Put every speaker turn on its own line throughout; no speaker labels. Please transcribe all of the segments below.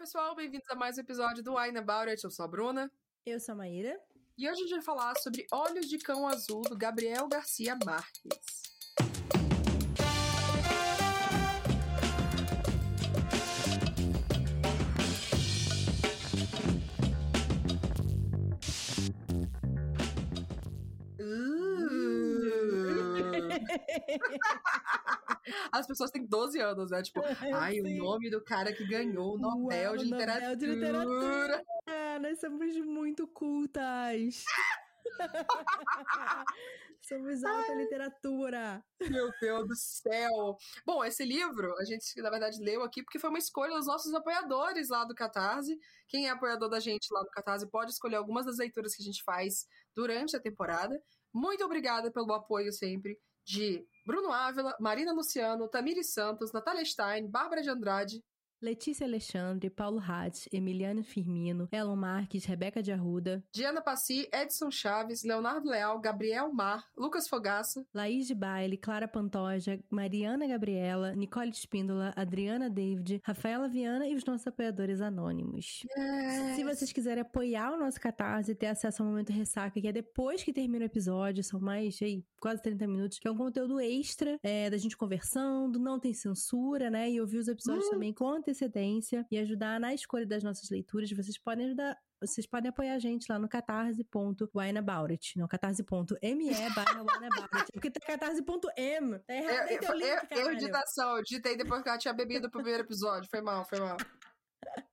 pessoal, bem-vindos a mais um episódio do Wine About It. Eu sou a Bruna.
Eu sou a Maíra.
E hoje a gente vai falar sobre Olhos de Cão Azul, do Gabriel Garcia Marques. As pessoas têm 12 anos, né? Tipo, ai, o nome do cara que ganhou o Nobel,
Uau,
de,
Nobel
literatura.
de literatura. É, nós somos muito cultas. somos alta literatura.
Meu Deus do céu! Bom, esse livro a gente, na verdade, leu aqui porque foi uma escolha dos nossos apoiadores lá do Catarse. Quem é apoiador da gente lá no Catarse pode escolher algumas das leituras que a gente faz durante a temporada. Muito obrigada pelo apoio sempre de Bruno Ávila, Marina Luciano, Tamiri Santos, Natália Stein, Bárbara de Andrade,
Letícia Alexandre, Paulo Hatz, Emiliano Firmino, Elon Marques, Rebeca de Arruda,
Diana Passi, Edson Chaves, Leonardo Leal, Gabriel Mar, Lucas Fogaça,
Laís de Baile, Clara Pantoja, Mariana Gabriela, Nicole Espíndola, Adriana David, Rafaela Viana e os nossos apoiadores anônimos. Se vocês quiserem apoiar o nosso Catarse e ter acesso ao Momento Ressaca, que é depois que termina o episódio, são mais aí, quase 30 minutos, que é um conteúdo extra é, da gente conversando, não tem censura, né? E ouvir os episódios
Hum.
também com antecedência e ajudar na escolha das nossas leituras. Vocês podem ajudar. Vocês podem apoiar a gente lá no catarse.wineaboutit, no catarse.me barra wineaboutit, porque tá catarse.m, tá errado aí
Eu,
teu
eu,
link,
eu, eu
caralho.
digitação, eu digitei depois que ela tinha bebido o primeiro episódio. Foi mal, foi mal.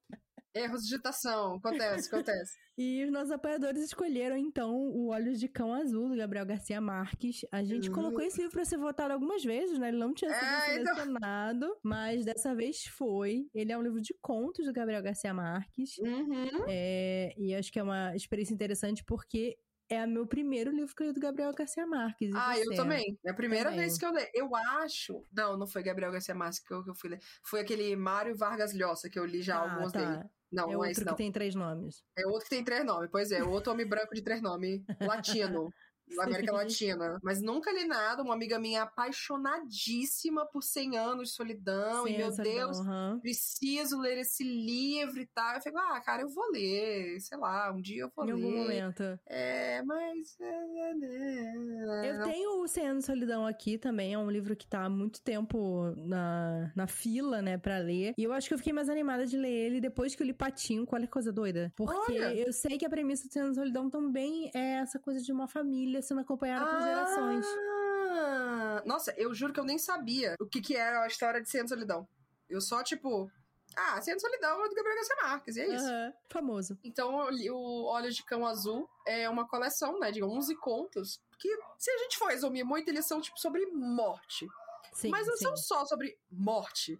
Erros de digitação, acontece, acontece.
E os nossos apoiadores escolheram, então, o Olhos de Cão Azul, do Gabriel Garcia Marques. A gente
Uhum.
colocou esse livro pra ser votado algumas vezes, né? Ele não tinha sido
É, então.
selecionado, mas dessa vez foi. Ele é um livro de contos do Gabriel Garcia Marques.
Uhum.
É, e acho que é uma experiência interessante porque é o meu primeiro livro que eu li do Gabriel Garcia Marques.
Ah, eu também. É a primeira
Também.
vez que eu leio. Eu acho. Não, não foi Gabriel Garcia Marques que eu, que eu fui ler. Foi aquele Mário Vargas Llosa que eu li já
Ah,
alguns
tá.
dele. Não,
É
não é
outro
esse,
que
não.
tem três nomes.
É outro que tem três nomes. Pois é, outro homem branco de três nomes. Latino. Da América Latina. Mas nunca li nada. Uma amiga minha apaixonadíssima por 100 anos de solidão. e meu Deus,
aham.
preciso ler esse livro e tal. Eu fico, ah, cara, eu vou ler. Sei lá, um dia eu vou
Em algum
ler.
momento.
É, mas. é,
Eu tenho o Cem Anos de Solidão aqui também, é um livro que tá há muito tempo na, na fila, né, pra ler. E eu acho que eu fiquei mais animada de ler ele depois que eu li Patinho, qual é a coisa doida? Porque
Olha!
eu sei que a premissa do Cem Anos de Solidão também é essa coisa de uma família sendo acompanhada por gerações.
Ah, Nossa, eu juro que eu nem sabia o que, que era a história de Cento Solidão. Eu só, tipo. Ah, Cento Solidão é do Gabriel Garcia Marques, e é isso.
Aham, famoso.
Então, o Olhos de Cão Azul é uma coleção, né, de 11 contos, que, se a gente for resumir muito, eles são, tipo, sobre morte.
Sim,
Mas não
sim.
são só sobre morte.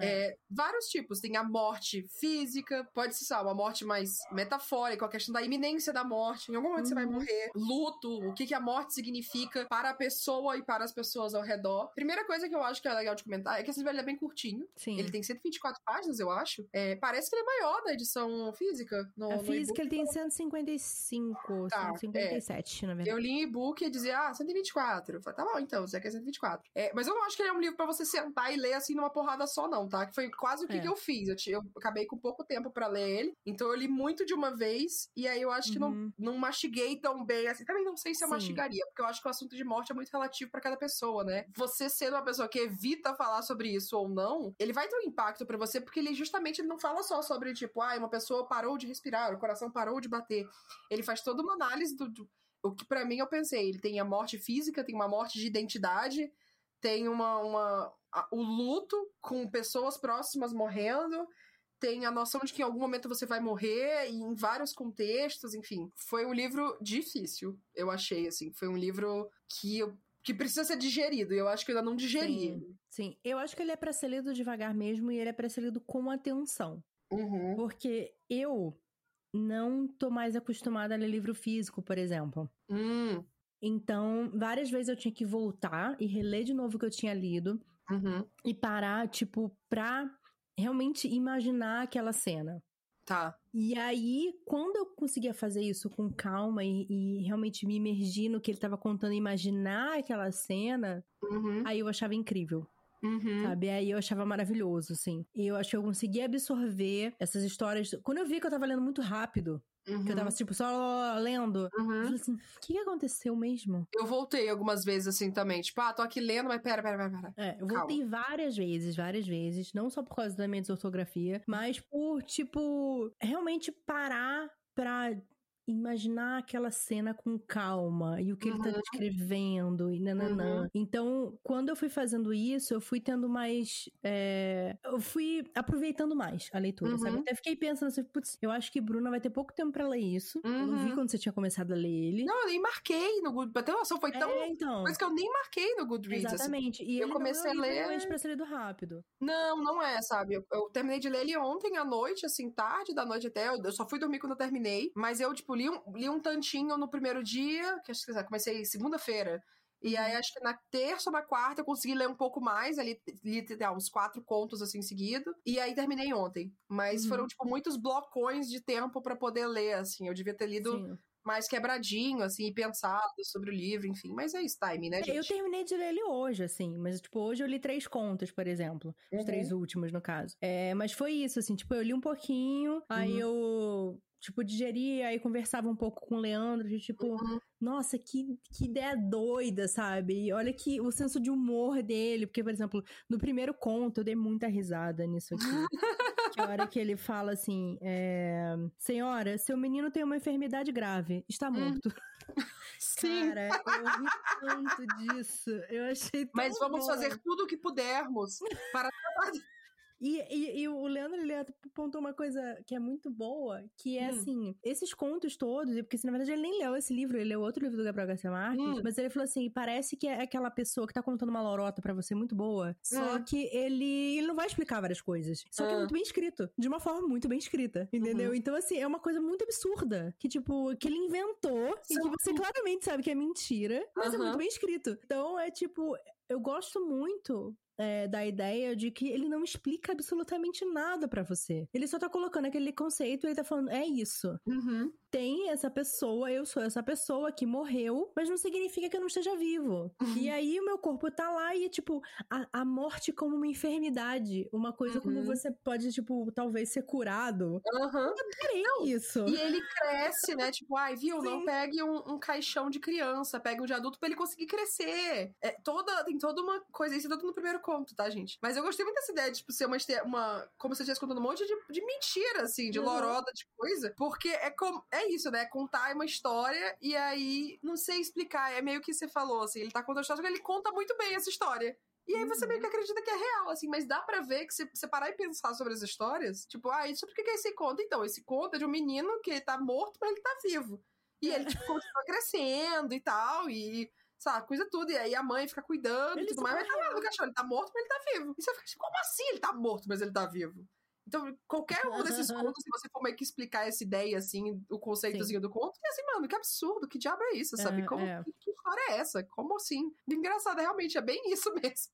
É, vários tipos. Tem a morte física, pode ser sabe, uma morte mais metafórica, a questão da iminência da morte. Em algum momento você vai
Uhum.
morrer. Luto, o que, que a morte significa para a pessoa e para as pessoas ao redor. Primeira coisa que eu acho que é legal de comentar é que esse livro é bem curtinho.
Sim.
Ele tem 124 páginas, eu acho. É, parece que ele é maior da edição física. No,
a física ele tem 155,
Tá,
157, na verdade.
Eu li em e-book e dizia, ah, 124. Eu falei, tá bom, então, você quer 124. É, mas eu não acho que ele é um livro pra você sentar e ler assim numa porrada só, não, tá? Que foi quase o que,
É.
que eu fiz. Eu, ti- eu acabei com pouco tempo pra ler ele. Então eu li muito de uma vez. E aí eu acho que não,
Uhum.
não mastiguei tão bem assim. Também não sei se eu
Sim.
mastigaria, porque eu acho que o assunto de morte é muito relativo pra cada pessoa, né? Você sendo uma pessoa que evita falar sobre isso ou não, ele vai ter um impacto pra você, porque ele justamente ele não fala só sobre, tipo, ah, uma pessoa parou de respirar, o coração parou de bater. Ele faz toda uma análise do- do o que pra mim eu pensei, ele tem a morte física, tem uma morte de identidade, tem uma, uma a- o luto com pessoas próximas morrendo, tem a noção de que em algum momento você vai morrer e em vários contextos, enfim. Foi um livro difícil, eu achei assim, foi um livro que eu- que precisa ser digerido, e eu acho que eu ainda não digeri.
Sim, sim. Eu acho que ele é pra ser lido devagar mesmo e ele é pra ser lido com atenção.
Uhum.
Porque eu não tô mais acostumada a ler livro físico, por exemplo.
Hum,
Então, várias vezes eu tinha que voltar e reler de novo o que eu tinha lido
uhum.
e parar, tipo, pra realmente imaginar aquela cena.
Tá.
E aí, quando eu conseguia fazer isso com calma e, e realmente me imergir no que ele tava contando, e imaginar aquela cena,
Uhum.
aí eu achava incrível. Uhum. Sabe? Aí eu achava maravilhoso, assim. E eu acho que eu consegui absorver essas histórias. Quando eu vi que eu tava lendo muito rápido, Uhum. Que eu tava, uhum. tipo, só lendo. Uhum. Eu falei assim, o que aconteceu mesmo?
Eu voltei algumas vezes assim também. Tipo, ah, tô aqui lendo, mas pera, pera, pera, pera.
É, eu voltei Calma. várias vezes, várias vezes. Não só por causa da minha desortografia, mas por, tipo, realmente parar pra imaginar aquela cena com calma e o que uhum. ele tá descrevendo e nananã. Uhum. Então, quando eu fui fazendo isso, eu fui tendo mais. É... Eu fui aproveitando mais a leitura, uhum. sabe? Até fiquei pensando assim, putz, eu acho que Bruna vai ter pouco tempo pra ler isso. Eu não vi uhum. quando você tinha começado a ler ele.
Não, eu nem marquei no Goodreads. Pra ter noção, foi tão. É, então. Coisa que eu nem marquei no Goodreads.
Assim. Exatamente.
Assim. E eu comecei
não
é a
ler. pra ser lido rápido.
Não, não é, sabe? Eu, eu, terminei de ler ele ontem à noite, assim, tarde da noite até. Eu, eu só fui dormir quando eu terminei. Mas eu, tipo, li um, li um tantinho no primeiro dia, que acho que comecei segunda-feira. E aí, uhum. acho que na terça ou na quarta eu consegui ler um pouco mais, ali, li uns quatro contos assim seguido. E aí terminei ontem. Mas uhum. foram, tipo, muitos blocões de tempo para poder ler, assim. Eu devia ter lido Sim. mais quebradinho, assim, e pensado sobre o livro, enfim. Mas é isso, time, né, gente?
Eu terminei de ler ele hoje, assim. Mas, tipo, hoje eu li três contos, por exemplo. Os três uhum. últimos, no caso. É, mas foi isso, assim, tipo, eu li um pouquinho, aí uhum. eu tipo, digeria e conversava um pouco com o Leandro, de tipo, uhum. nossa, que, que ideia doida, sabe? E olha que o senso de humor dele, porque, por exemplo, no primeiro conto eu dei muita risada nisso aqui. que a hora que ele fala assim, é, senhora, seu menino tem uma enfermidade grave, está hum. morto.
Sim.
Cara, eu ri tanto disso. Eu achei tão
Mas vamos
bom.
fazer tudo o que pudermos para
e, e, e, o Leandro, ele apontou uma coisa que é muito boa, que é hum. assim, esses contos todos, porque assim, na verdade ele nem leu esse livro, ele leu outro livro do Gabriel Garcia Marques, hum. mas ele falou assim, parece que é aquela pessoa que tá contando uma lorota para você muito boa, só hum. que ele, ele não vai explicar várias coisas, só que é ah. muito bem escrito, de uma forma muito bem escrita, entendeu? Uhum. Então assim, é uma coisa muito absurda, que tipo, que ele inventou Sim. e que você claramente sabe que é mentira, mas uhum. é muito bem escrito. Então é tipo, eu gosto muito é, da ideia de que ele não explica absolutamente nada para você. Ele só tá colocando aquele conceito e ele tá falando, é isso.
Uhum.
Tem essa pessoa, eu sou essa pessoa que morreu, mas não significa que eu não esteja vivo. Uhum. E aí o meu corpo tá lá e, tipo, a, a morte como uma enfermidade. Uma coisa uhum. como você pode, tipo, talvez ser curado.
Uhum.
Adorei não, isso.
E ele cresce, né? Tipo, ai, viu? Sim. Não pegue um, um, caixão de criança, pegue um de adulto para ele conseguir crescer. É, toda, tem toda uma coisa, isso é tudo no primeiro conto, tá, gente? Mas eu gostei muito dessa ideia de tipo, ser uma, uma como se eu estivesse contando um monte de, de mentira, assim, de uhum. loroda, de coisa. Porque é como. É isso, né? Contar uma história e aí, não sei explicar. É meio que você falou, assim, ele tá contando a história, ele conta muito bem essa história. E aí você meio que uhum. acredita que é real, assim, mas dá para ver que se você parar e pensar sobre as histórias, tipo, ah, isso por que é esse conto? Então, esse conto é de um menino que tá morto, mas ele tá vivo. E ele, tipo, continua crescendo e tal, e sabe, coisa tudo. E aí a mãe fica cuidando e tudo mais. Mas tá lá no cachorro, ele tá morto, mas ele tá vivo. E você fica tipo, como assim ele tá morto, mas ele tá vivo? Então, qualquer um desses contos, se você for meio que explicar essa ideia, assim, o conceitozinho Sim. do conto, é assim, mano, que absurdo, que diabo é isso, sabe? É, Como, é. Que, que, história é essa? Como assim? Engraçado, realmente, é bem isso mesmo.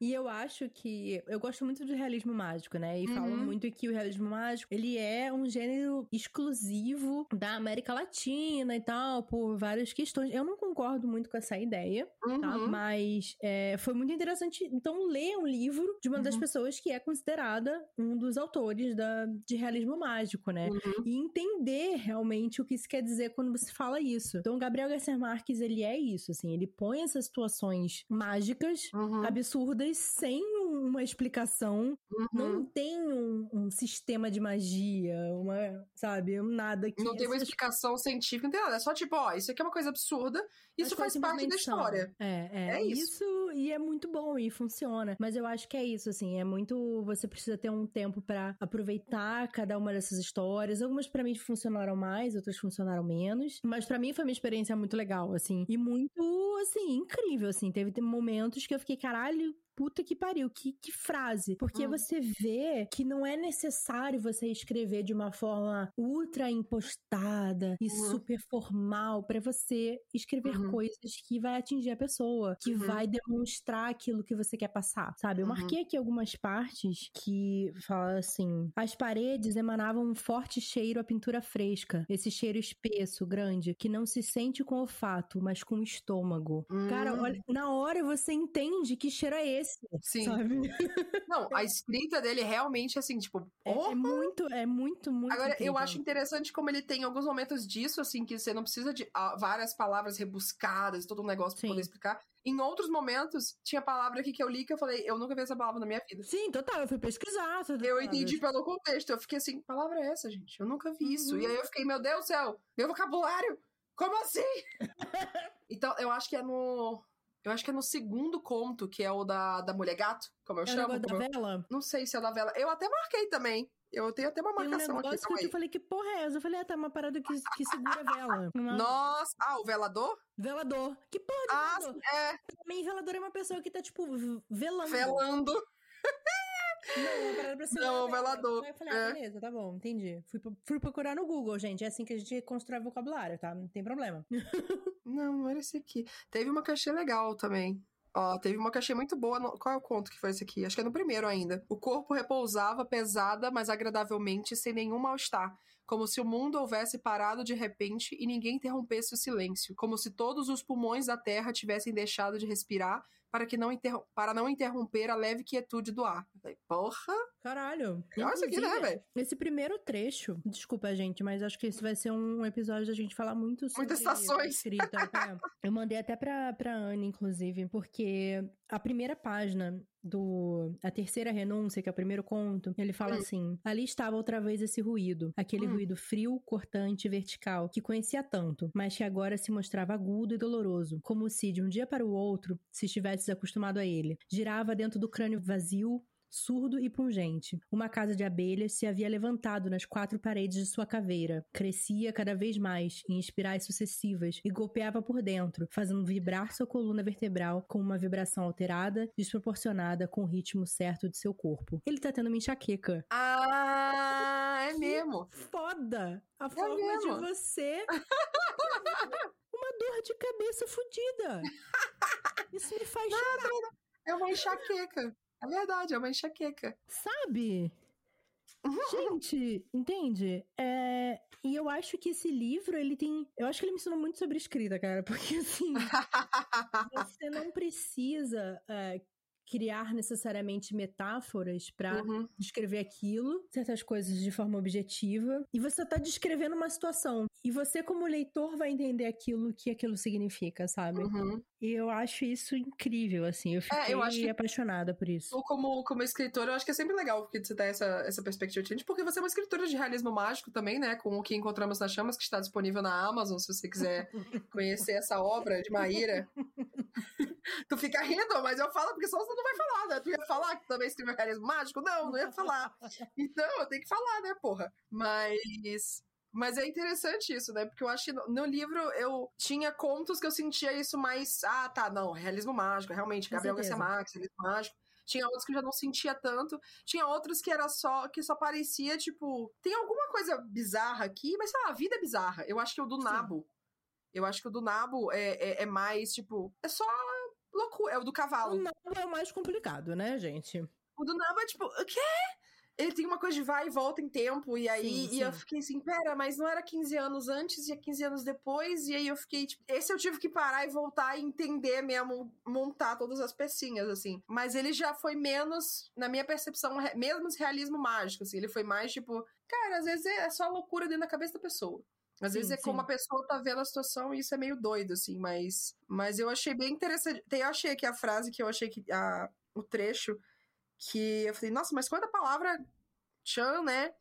e eu acho que, eu gosto muito de realismo mágico, né? E uhum. falo muito que o realismo mágico, ele é um gênero exclusivo da América Latina e tal, por várias questões. Eu não concordo muito com essa ideia, tá? uhum. tá? Mas é, foi muito interessante, então, ler um livro de uma uhum. das pessoas que é considerada um dos dos autores da, de realismo mágico, né? Uhum. E entender realmente o que isso quer dizer quando você fala isso. Então, Gabriel Garcia Marques, ele é isso, assim, ele põe essas situações mágicas, uhum. absurdas, sem uma explicação, uhum. não tem um, um, sistema de magia, uma, sabe, nada que...
Não tem uma explicação científica, não tem nada, é só tipo, ó, isso aqui é uma coisa absurda, isso faz parte da história.
É, é, é isso. isso. e é muito bom e funciona. Mas eu acho que é isso, assim, é muito, você precisa ter um tempo para aproveitar cada uma dessas histórias. Algumas para mim funcionaram mais, outras funcionaram menos. Mas para mim foi uma experiência muito legal, assim. E muito, assim, incrível, assim. Teve momentos que eu fiquei, caralho, puta que pariu, que, que frase. Porque hum. você vê que não é necessário você escrever de uma forma ultra impostada e uhum. super formal para você escrever uhum. coisas que vai atingir a pessoa, que uhum. vai demonstrar aquilo que você quer passar, sabe? Eu uhum. marquei aqui algumas partes que fala assim: as paredes emanavam um forte cheiro à pintura fresca, esse cheiro espesso, grande, que não se sente com o olfato, mas com o estômago. Cara, olha, hum. na hora você entende que cheiro é esse esse,
Sim.
sabe?
Não, a escrita dele realmente, assim, tipo,
É, é muito, é muito, muito
Agora, eu
incrível.
acho interessante como ele tem alguns momentos disso, assim, que você não precisa de ah, várias palavras rebuscadas, todo um negócio pra
Sim.
poder explicar. Em outros momentos, tinha palavra aqui que eu li que eu falei, eu nunca vi essa palavra na minha vida.
Sim, total, eu fui pesquisar.
Eu entendi pelo contexto, eu fiquei assim, palavra é essa, gente? Eu nunca vi isso.
Uhum.
E aí eu fiquei, meu Deus do céu, meu vocabulário, como assim? então, eu acho que é no... Eu acho que é no segundo conto, que é o da, da mulher gato, como eu
É o
chamo.
negócio da
eu-
vela?
Não sei se é da vela. Eu até marquei também. Eu tenho até uma
um
marcação aqui.
que
aí.
eu falei, que porra é essa? Eu falei, ah, tá uma parada que, que segura a vela. Uma-
Nossa! Ah, o velador?
Velador. Que porra de
Ah,
velador?
é,
Pra mim, velador é uma pessoa que tá, tipo, velando.
velando.
Não, uma parada pra segurar
Não,
vela.
velador.
Aí eu falei, ah,
É.
beleza, tá bom, entendi. Fui, fui procurar no Google, gente. É assim que a gente constrói vocabulário, tá? Não tem problema.
Não, não era esse aqui. Teve uma achei legal também. Ó, teve uma achei muito boa. no- Qual é o conto que foi esse aqui? Acho que é no primeiro ainda. O corpo repousava pesada, mas agradavelmente, sem nenhum mal-estar. Como se o mundo houvesse parado de repente e ninguém interrompesse o silêncio. Como se todos os pulmões da terra tivessem deixado de respirar para, que não para não interromper a leve quietude do ar. Porra!
Caralho.
Isso aqui, né, velho?
Esse primeiro trecho, desculpa, gente, mas acho que esse vai ser um episódio da gente falar muito sobre
Muitas estações.
escrita. É. Eu mandei até pra, pra Anne, inclusive, porque a primeira página do A Terceira Renúncia, que é o primeiro conto, ele fala
Hum.
assim: Ali estava outra vez esse ruído, aquele
Hum.
ruído frio, cortante e vertical, que conhecia tanto, mas que agora se mostrava agudo e doloroso, como se de um dia para o outro se estivesse acostumado a ele. Girava dentro do crânio vazio, surdo e pungente. Uma casa de abelhas se havia levantado nas quatro paredes de sua caveira. Crescia cada vez mais, em espirais sucessivas, e golpeava por dentro, fazendo vibrar sua coluna vertebral com uma vibração alterada, desproporcionada com o ritmo certo de seu corpo. Ele tá tendo uma enxaqueca.
Ah, é mesmo.
Foda! A forma de
mesmo?
você. uma dor de cabeça fodida. Isso me faz chorar,
É uma enxaqueca. É verdade, é uma enxaqueca.
sabe?
Uhum.
Gente, entende? É, E eu acho que esse livro, ele tem. Eu acho que ele me ensinou muito sobre escrita, cara. Porque assim, você não precisa é, criar necessariamente metáforas pra
Uhum.
descrever aquilo, certas coisas de forma objetiva, e você tá descrevendo uma situação. E você, como leitor, vai entender aquilo que aquilo significa, sabe?
Uhum.
E eu acho isso incrível, assim. Eu fiquei
É, eu acho
apaixonada por isso.
Como, como escritora, eu acho que é sempre legal porque você ter essa, essa perspectiva diferente, porque você é uma escritora de realismo mágico também, né? Com o que encontramos nas chamas, que está disponível na Amazon, se você quiser conhecer essa obra de Maíra. tu fica rindo, mas eu falo porque só você não vai falar, né? Tu ia falar que também escreveu realismo mágico? Não, não ia falar. Então, eu tenho que falar, né, porra? Mas. Mas é interessante isso, né? Porque eu acho que no, no livro eu tinha contos que eu sentia isso mais. Ah, tá, não, realismo mágico, realmente,
Com
Gabriel Garcia. Marques, realismo mágico. Tinha outros que eu já não sentia tanto. Tinha outros que era só que só parecia, tipo, tem alguma coisa bizarra aqui, mas sei lá, a vida é bizarra. Eu acho que o do
Sim.
Nabo. Eu acho que o do Nabo é, é, é mais, tipo, é só loucura. É o do
O
cavalo.
nabo é o mais complicado, né, gente?
O do Nabo é tipo, o quê? Ele tem uma coisa de vai e volta em tempo, e aí
Sim,
e eu
sim.
fiquei assim, pera, mas não era 15 anos antes e é 15 anos depois, e aí eu fiquei, tipo, esse eu tive que parar e voltar e entender mesmo, montar todas as pecinhas, assim. Mas ele já foi menos, na minha percepção, menos realismo mágico, assim, ele foi mais tipo, cara, às vezes é só loucura dentro da cabeça da pessoa. Às
Sim,
vezes é
sim.
como a pessoa tá vendo a situação e isso é meio doido, assim, mas, mas eu achei bem interessante. Eu achei aqui a frase que eu achei que. A, o trecho que eu falei, nossa, mas quando a palavra Chan, né,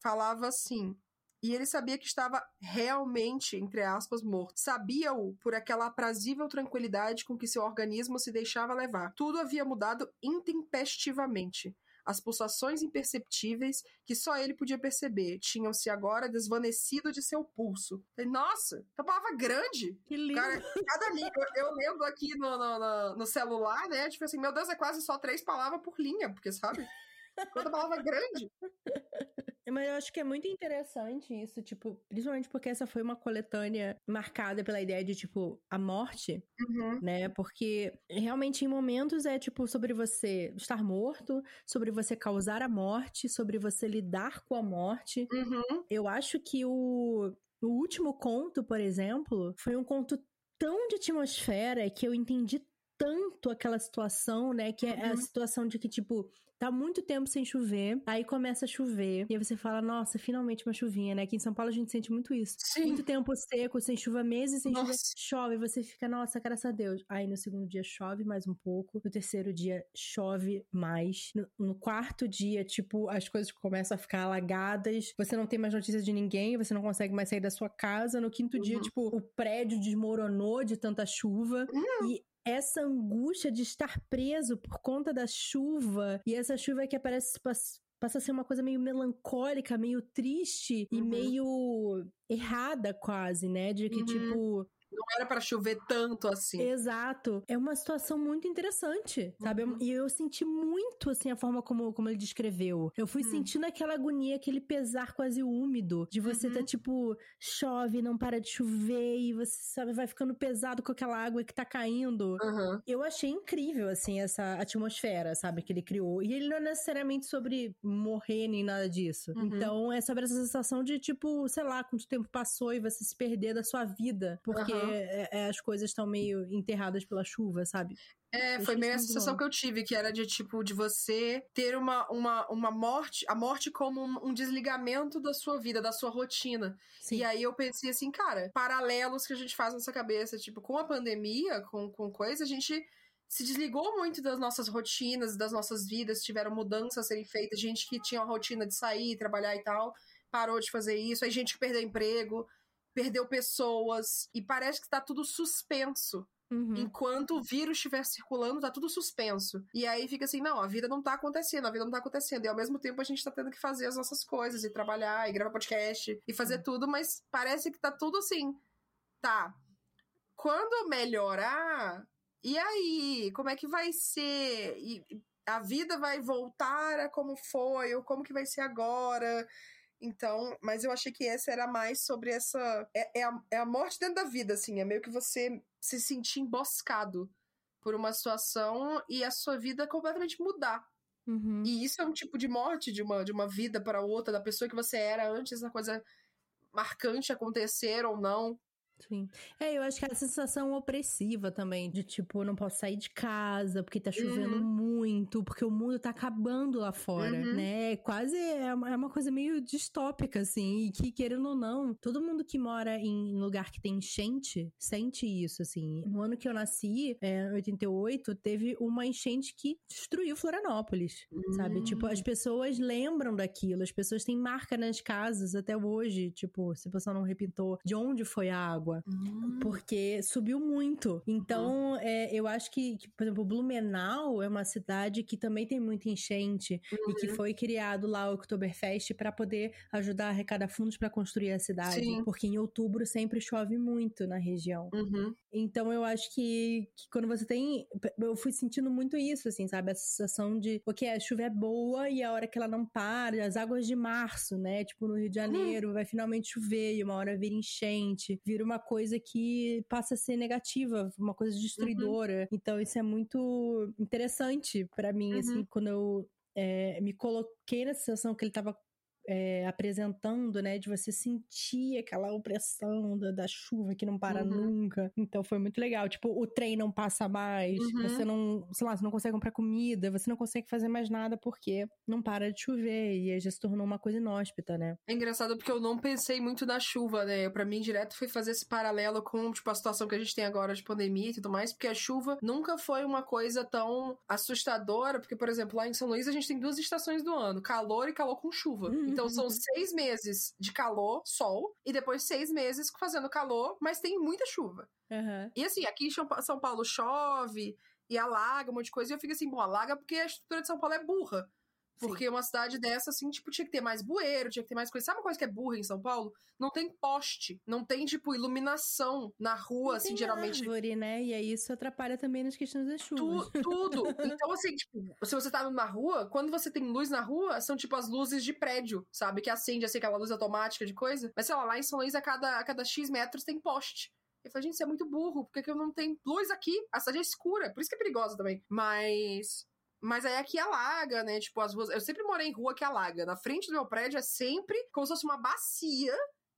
falava assim. E ele sabia que estava realmente, entre aspas, morto. Sabia-o por aquela aprazível tranquilidade com que seu organismo se deixava levar. Tudo havia mudado intempestivamente. As pulsações imperceptíveis, que só ele podia perceber, tinham-se agora desvanecido de seu pulso. Falei, Nossa, que palavra grande!
Que lindo.
Cara, cada linha. Eu, eu lembro aqui no, no, no- no celular, né? Tipo assim, meu Deus, é quase só três palavras por linha, porque sabe? Quanta palavra grande.
Mas eu acho que é muito interessante isso, tipo, principalmente porque essa foi uma coletânea marcada pela ideia de, tipo, a morte,
Uhum.
né? Porque realmente em momentos é, tipo, sobre você estar morto, sobre você causar a morte, sobre você lidar com a morte.
Uhum.
Eu acho que o, o último conto, por exemplo, foi um conto tão de atmosfera que eu entendi tanto aquela situação, né? Que é uhum. a situação de que, tipo, Tá muito tempo sem chover, aí começa a chover, e aí você fala, nossa, finalmente uma chuvinha, né? Aqui em São Paulo a gente sente muito isso.
Sim.
Muito tempo seco, sem chuva, meses sem nossa. chuva, chove, você fica, nossa, graças a Deus. Aí no segundo dia chove mais um pouco, no terceiro dia chove mais, no, no quarto dia, tipo, as coisas começam a ficar alagadas, você não tem mais notícias de ninguém, você não consegue mais sair da sua casa, no quinto uhum. dia, tipo, o prédio desmoronou de tanta chuva, uhum. e essa angústia de estar preso por conta da chuva e essa chuva que aparece passa a ser uma coisa meio melancólica, meio triste uhum. e meio errada quase, né? De que, uhum. tipo,
não era para chover tanto assim.
Exato. É uma situação muito interessante, sabe? Uhum. E eu senti muito, assim, a forma como, como ele descreveu. Eu fui uhum. sentindo aquela agonia, aquele pesar quase úmido de você uhum. tá, tipo, chove, não para de chover e você, sabe, vai ficando pesado com aquela água que tá caindo.
Uhum.
Eu achei incrível, assim, essa atmosfera, sabe, que ele criou. E ele não é necessariamente sobre morrer nem nada disso. Uhum. Então, é sobre essa sensação de, tipo, sei lá, quanto tempo passou e você se perder da sua vida. Porque é, é, as coisas estão meio enterradas pela chuva, sabe?
É, foi meio a sensação que eu tive, que era de tipo, de você ter uma, uma, uma morte, a morte como um, um desligamento da sua vida, da sua rotina. Sim. E aí eu pensei assim, cara, paralelos que a gente faz nessa cabeça, tipo, com a pandemia, com, com coisa, a gente se desligou muito das nossas rotinas, das nossas vidas, tiveram mudanças a serem feitas, gente que tinha a rotina de sair, trabalhar e tal, parou de fazer isso, aí gente que perdeu emprego, perdeu pessoas e parece que tá tudo suspenso. Uhum. Enquanto o vírus estiver circulando, tá tudo suspenso. E aí fica assim: não, a vida não tá acontecendo, a vida não tá acontecendo. E ao mesmo tempo a gente tá tendo que fazer as nossas coisas, e trabalhar, e gravar podcast, e fazer uhum. tudo, mas parece que tá tudo assim. Tá. Quando melhorar, e aí? Como é que vai ser? E a vida vai voltar a como foi, ou como que vai ser agora? Então, mas eu achei que essa era mais sobre essa. É, é, a, é a morte dentro da vida, assim. É meio que você se sentir emboscado por uma situação e a sua vida completamente mudar.
Uhum.
E isso é um tipo de morte de uma, de uma vida para outra, da pessoa que você era antes da coisa marcante acontecer ou não.
Sim. É, eu acho que é a sensação opressiva também, de tipo, não posso sair de casa porque tá chovendo uhum. muito, porque o mundo tá acabando lá fora, uhum. né? Quase é uma, é uma coisa meio distópica, assim, e que, querendo ou não, todo mundo que mora em lugar que tem enchente sente isso, assim. No ano que eu nasci, é, 88, teve uma enchente que destruiu Florianópolis, uhum. sabe? Tipo, as hum. pessoas lembram daquilo, as pessoas têm marca nas casas até hoje, tipo, se a pessoa não repintou, de onde foi a água água.
Uhum.
Porque subiu muito. Então, uhum. é, eu acho que, que, por exemplo, Blumenau é uma cidade que também tem muita enchente e que uhum. foi criado lá o Oktoberfest para poder ajudar a arrecadar fundos para construir a cidade. Sim. Porque em outubro sempre chove muito na região.
Uhum.
Então, eu acho que, que, quando você tem. Eu fui sentindo muito isso, assim, sabe? A sensação de, ok, a chuva é boa e a hora que ela não para, as águas de março, né? Tipo, no Rio de uhum. Janeiro, vai finalmente chover e uma hora vira enchente, vira uma coisa que passa a ser negativa, uma coisa uhum. destruidora. Uhum. Então isso é muito interessante para mim, assim, uhum. assim, quando eu é, me coloquei na situação que ele tava é, apresentando, né? De você sentir aquela opressão da, da chuva que não para uhum. nunca. Então foi muito legal. Tipo, o trem não passa mais, uhum. você não, sei lá, você não consegue comprar comida, você não consegue fazer mais nada porque não para de chover. E aí já se tornou uma coisa inóspita, né?
É engraçado porque eu não pensei muito na chuva, né? Pra mim, direto foi fazer esse paralelo com, tipo, a situação que a gente tem agora de pandemia e tudo mais, porque a chuva nunca foi uma coisa tão assustadora, porque, por exemplo, lá em São Luís a gente tem duas estações do ano, calor e calor com chuva. Uhum. Então são uhum. seis meses de calor, sol, e depois seis meses fazendo calor, mas tem muita chuva.
Uhum.
E assim, aqui em São Paulo chove e alaga um monte de coisa, e eu fico assim, bom, alaga porque a estrutura de São Paulo é burra. Porque Sim. uma cidade dessa, assim, tipo, tinha que ter mais bueiro, tinha que ter mais coisa. Sabe uma coisa que é burra em São Paulo? Não tem poste, não tem, tipo, iluminação na rua, não assim, geralmente.
Árvore, né? E aí isso atrapalha também nas questões das chuvas.
Tu, tudo. então, assim, tipo, se você tá na rua, quando você tem luz na rua, são, tipo, as luzes de prédio, sabe? Que acende, assim, aquela luz automática de coisa. Mas, sei lá, lá em São Luís, a cada, a cada X metros tem poste. Eu falei, gente, isso é muito burro, porque que eu não tenho luz aqui? A cidade é escura, por isso que é perigosa também. Mas mas aí aqui alaga, né? Tipo, as ruas. Eu sempre morei em rua que alaga. Na frente do meu prédio é sempre como se fosse uma bacia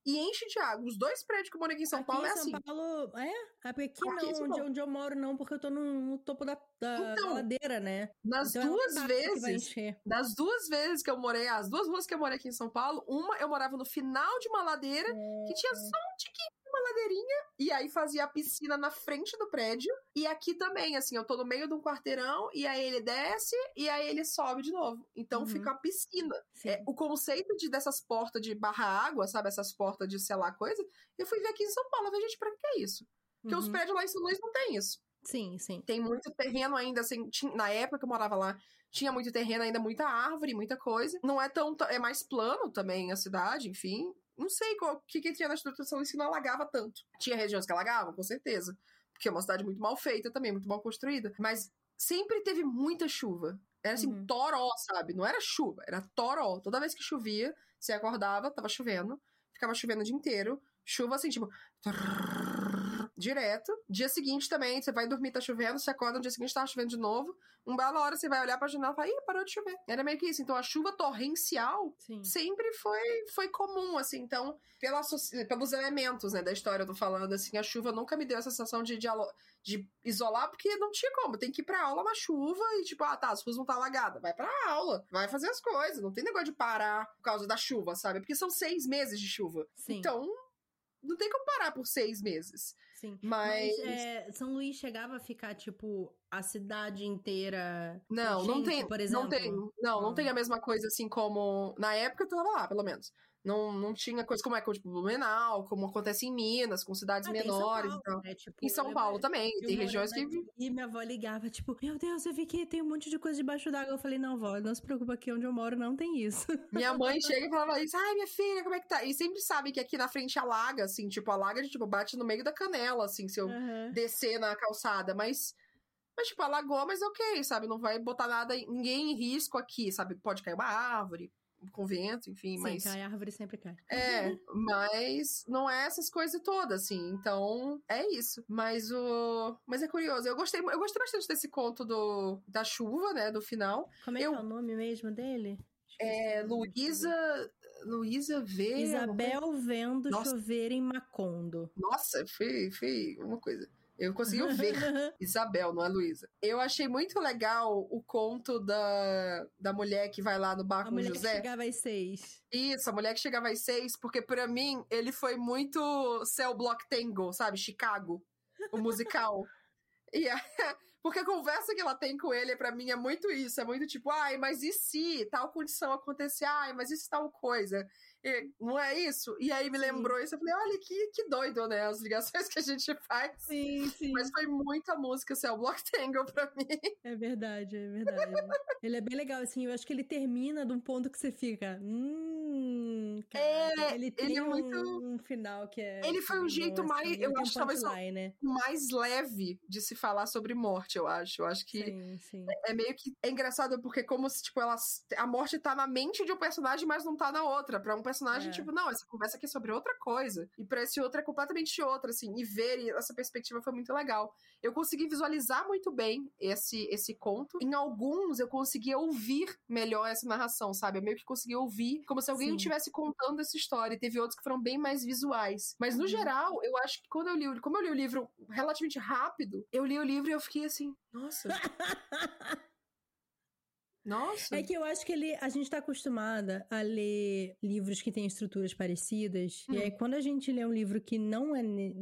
e enche de água. Os dois prédios que eu morei aqui em São
aqui
Paulo
em
é
São
assim.
Paulo, é? É porque aqui
Aqui
não,
São
onde,
Paulo.
onde eu moro não, porque eu tô no, no topo da, da,
Então,
da ladeira, né?
Nas
Então é
duas
vai
vezes, das duas vezes que eu morei, as duas ruas que eu morei aqui em São Paulo, uma eu morava no final de uma ladeira que tinha só um tiquinho uma ladeirinha, e aí fazia a piscina na frente do prédio. E aqui também, assim, eu tô no meio de um quarteirão, e aí ele desce, e aí ele sobe de novo. Então
Uhum.
fica a piscina. É, o conceito de dessas portas de barra água, sabe? Essas portas de sei lá coisa, eu fui ver aqui em São Paulo. Eu falei, gente, pra que é isso? Porque os
Uhum.
prédios lá em São Luís não tem isso.
Sim, sim.
Tem muito terreno ainda, assim, tinha- na época que eu morava lá, tinha muito terreno ainda, muita árvore, muita coisa. Não é tão, é mais plano também a cidade, enfim. Não sei o que, que tinha na estrutura de São Luís que não alagava tanto. Tinha regiões que alagavam, com certeza. Porque é uma cidade muito mal feita também, muito mal construída. Mas sempre teve muita chuva. Era assim,
Uhum.
toró, sabe? Não era chuva, era toró. Toda vez que chovia, você acordava, tava chovendo, ficava chovendo o dia inteiro. Chuva assim, tipo. Direto. Dia seguinte também, você vai dormir, tá chovendo, você acorda no dia seguinte, tá chovendo de novo. Um bela hora você vai olhar pra janela e fala, ih, parou de chover. Era meio que isso. Então a chuva torrencial
Sim.
sempre foi, foi comum, assim. Então, pela, pelos elementos, né, da história, eu tô falando, assim, a chuva nunca me deu essa sensação de, dialo- de isolar, porque não tinha como. Tem que ir pra aula na chuva e, tipo, ah, tá, as ruas não tá alagadas. Vai pra aula, vai fazer as coisas. Não tem negócio de parar por causa da chuva, sabe? Porque são seis meses de chuva.
Sim.
Então, não tem como parar por seis meses.
Sim.
Mas.
é, São Luís chegava a ficar, tipo, a cidade inteira.
Não,
com
não
gente,
tem.
Por exemplo.
Não tem. Não, não
Ah.
tem a mesma coisa assim como. Na época eu tava lá, pelo menos. Não, não tinha coisa como é, como, tipo, Blumenau, como acontece em Minas, com cidades
Ah, em São
menores
Paulo,
e tal.
né? Tipo,
Em São Paulo também,
eu
tem regiões que.
aqui, E minha avó ligava, tipo, meu Deus, eu vi que tem um monte de coisa debaixo d'água. Eu falei, não, vó, não se preocupa, aqui onde eu moro não tem isso.
Minha mãe chega e falava isso, ai, minha filha, como é que tá? E sempre sabe que aqui na frente alaga, assim, tipo, alaga tipo, bate no meio da canela, assim, se eu
Aham.
descer na calçada, mas. Mas, tipo, alagou, mas ok, sabe? Não vai botar nada, ninguém em risco aqui, sabe? Pode cair uma árvore, com vento, enfim,
Sim,
mas.
cai, a árvore sempre cai.
É, mas não é essas coisas todas, assim. Então, é isso. Mas o. Mas é curioso. Eu gostei, eu gostei bastante desse conto do, da chuva, né? Do final.
Como é
Eu-
que é o nome mesmo dele?
É. Luísa. Luísa V.
Isabel vendo
Nossa.
chover em Macondo.
Nossa, foi, foi uma coisa. Eu consegui ver. Isabel, não é Luísa. Eu achei muito legal o conto da, da mulher que vai lá no bar
A
com o
mulher que
José.
chegava às seis.
Isso, a mulher que chegava às seis, porque pra mim ele foi muito Cell Block Tango, sabe? Chicago, o musical. e a- porque a conversa que ela tem com ele, pra mim, é muito isso. É muito tipo, ai, mas e se tal condição acontecer? Ai, mas e se tal coisa? E não é isso? E aí me
Sim.
lembrou isso. Eu falei, olha que, que doido, né? As ligações que a gente faz.
Sim, sim.
Mas foi muita música Cell Block Tango pra mim.
É verdade, é verdade. ele é bem legal, assim. Eu acho que ele termina de um ponto que você fica. Hum. Caraca, ele tem
ele é
um,
muito-
um final que é.
Ele foi um
bom,
jeito mais-
assim,
eu
ele tem
acho
um
talvez o-
punchline, né?
mais leve de se falar sobre morte, eu acho. Eu acho que
Sim, sim.
é meio que é engraçado porque como se tipo ela a morte tá na mente de um personagem, mas não tá na outra. Pra um personagem
É.
tipo, não, essa conversa aqui é sobre outra coisa. E pra esse outro é completamente outra, assim. E ver essa perspectiva foi muito legal. Eu consegui visualizar muito bem esse esse conto. Em alguns eu consegui ouvir melhor essa narração, sabe? Eu meio que consegui ouvir como se alguém estivesse contando essa história. E teve outros que foram bem mais visuais. Mas no
Uhum.
geral, eu acho que quando eu li, o- como eu li o livro relativamente rápido, eu li o livro e eu fiquei assim, nossa. Nossa.
É que eu acho que ele, a gente tá acostumada a ler livros que têm estruturas parecidas. E
Hum.
aí, quando a gente lê um livro que não é ne-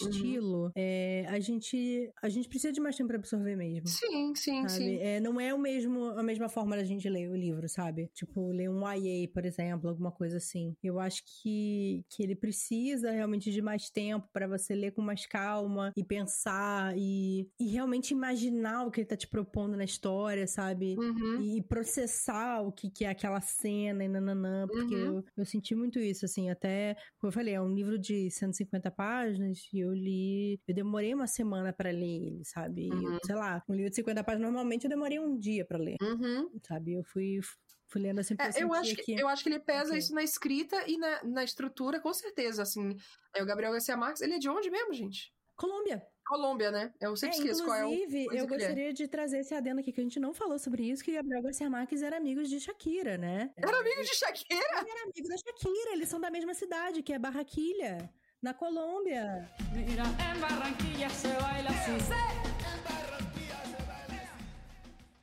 Uhum.
estilo, é, a, gente, a gente precisa de mais tempo pra absorver mesmo.
Sim, sim,
Sabe?
sim.
É, não é o mesmo, a mesma forma da gente ler o livro, sabe? Tipo, ler um YA, por exemplo, alguma coisa assim. Eu acho que, que ele precisa realmente de mais tempo pra você ler com mais calma e pensar e, e realmente imaginar o que ele tá te propondo na história, sabe?
Uhum.
E processar o que, que é aquela cena e nananã, porque
Uhum.
eu, eu senti muito isso, assim, até, como eu falei, é um livro de 150 páginas e eu li, eu demorei uma semana pra ler ele, sabe? E eu,
Uhum.
sei lá, um livro de 50 páginas, normalmente eu demorei um dia pra ler,
Uhum.
sabe? Eu fui, fui lendo assim,
É, eu, acho que, eu acho que ele pesa
Ok.
isso na escrita e na, na estrutura, com certeza, assim. É, o Gabriel Garcia Marques, ele é de onde mesmo, gente?
Colômbia.
Colômbia, né? Eu sempre
É,
esqueço qual é o.
inclusive, eu
é.
gostaria de trazer esse adendo aqui, que a gente não falou sobre isso, que Gabriel Garcia Marques era amigo de Shakira, né?
Era amigo de Shakira?
Ele era amigo da Shakira, eles são da mesma cidade, que é Barranquilha, na Colômbia.
Mira, Barranquilla se baila.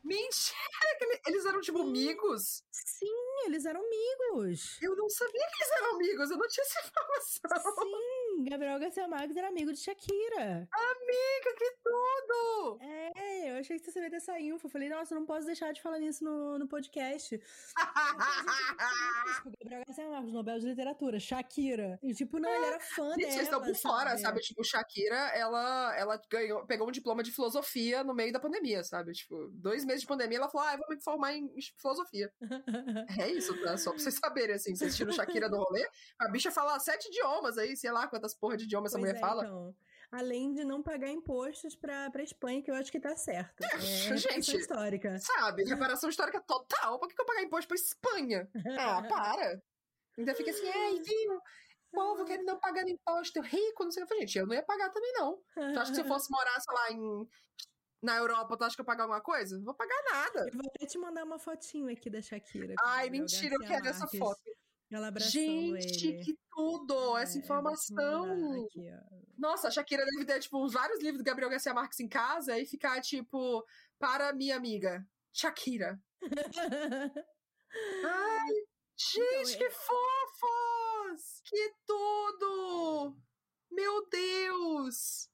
Mentira! que ele- Eles eram, tipo, amigos?
Sim, eles eram amigos.
Eu não sabia que eles eram amigos, eu não tinha essa informação.
Sim, Gabriel Garcia Marques era amigo de Shakira.
Amiga, que
achei que você sabia dessa info. Eu falei, nossa, não posso deixar de falar nisso no, no podcast. Tipo, Gabriel Garcia Marques, Nobel de Literatura, Shakira. E tipo, não, ele era fã
Gente,
dela.
vocês estão por fora, sabe? Tipo, Shakira, ela, ela ganhou, pegou um diploma de filosofia no meio da pandemia, sabe? Tipo, dois meses de pandemia, ela falou, ah, eu vou me formar em filosofia. É isso, tá? Só pra vocês saberem, assim, vocês tiram Shakira do rolê, a bicha fala sete idiomas aí, sei lá quantas porra de idiomas essa mulher
é,
fala.
então. Além de não pagar impostos pra, pra Espanha, que eu acho que tá certo. É,
gente.
reparação histórica.
Sabe? Reparação histórica total. Por que, que eu pagar imposto pra Espanha? Ah, para. Ainda fica assim, ei, viu? Povo querendo não pagando imposto, rico, não sei o que. Gente, eu não ia pagar também, não. Tu acha que se eu fosse morar, sei lá, em... na Europa, tu acha que eu ia pagar alguma coisa? Não vou pagar nada.
Eu vou até te mandar uma fotinho aqui da Shakira.
Ai, mentira, eu quero essa foto.
Ela abraçando
Gente,
ele.
que tudo! Essa
É, mandar
informação.
aqui, ó.
Nossa, a Shakira deve ter, tipo, vários livros do Gabriel Garcia Marques em casa e ficar, tipo, para minha amiga, Shakira. Ai, gente,
Então,
que fofos! Que tudo! Meu Deus!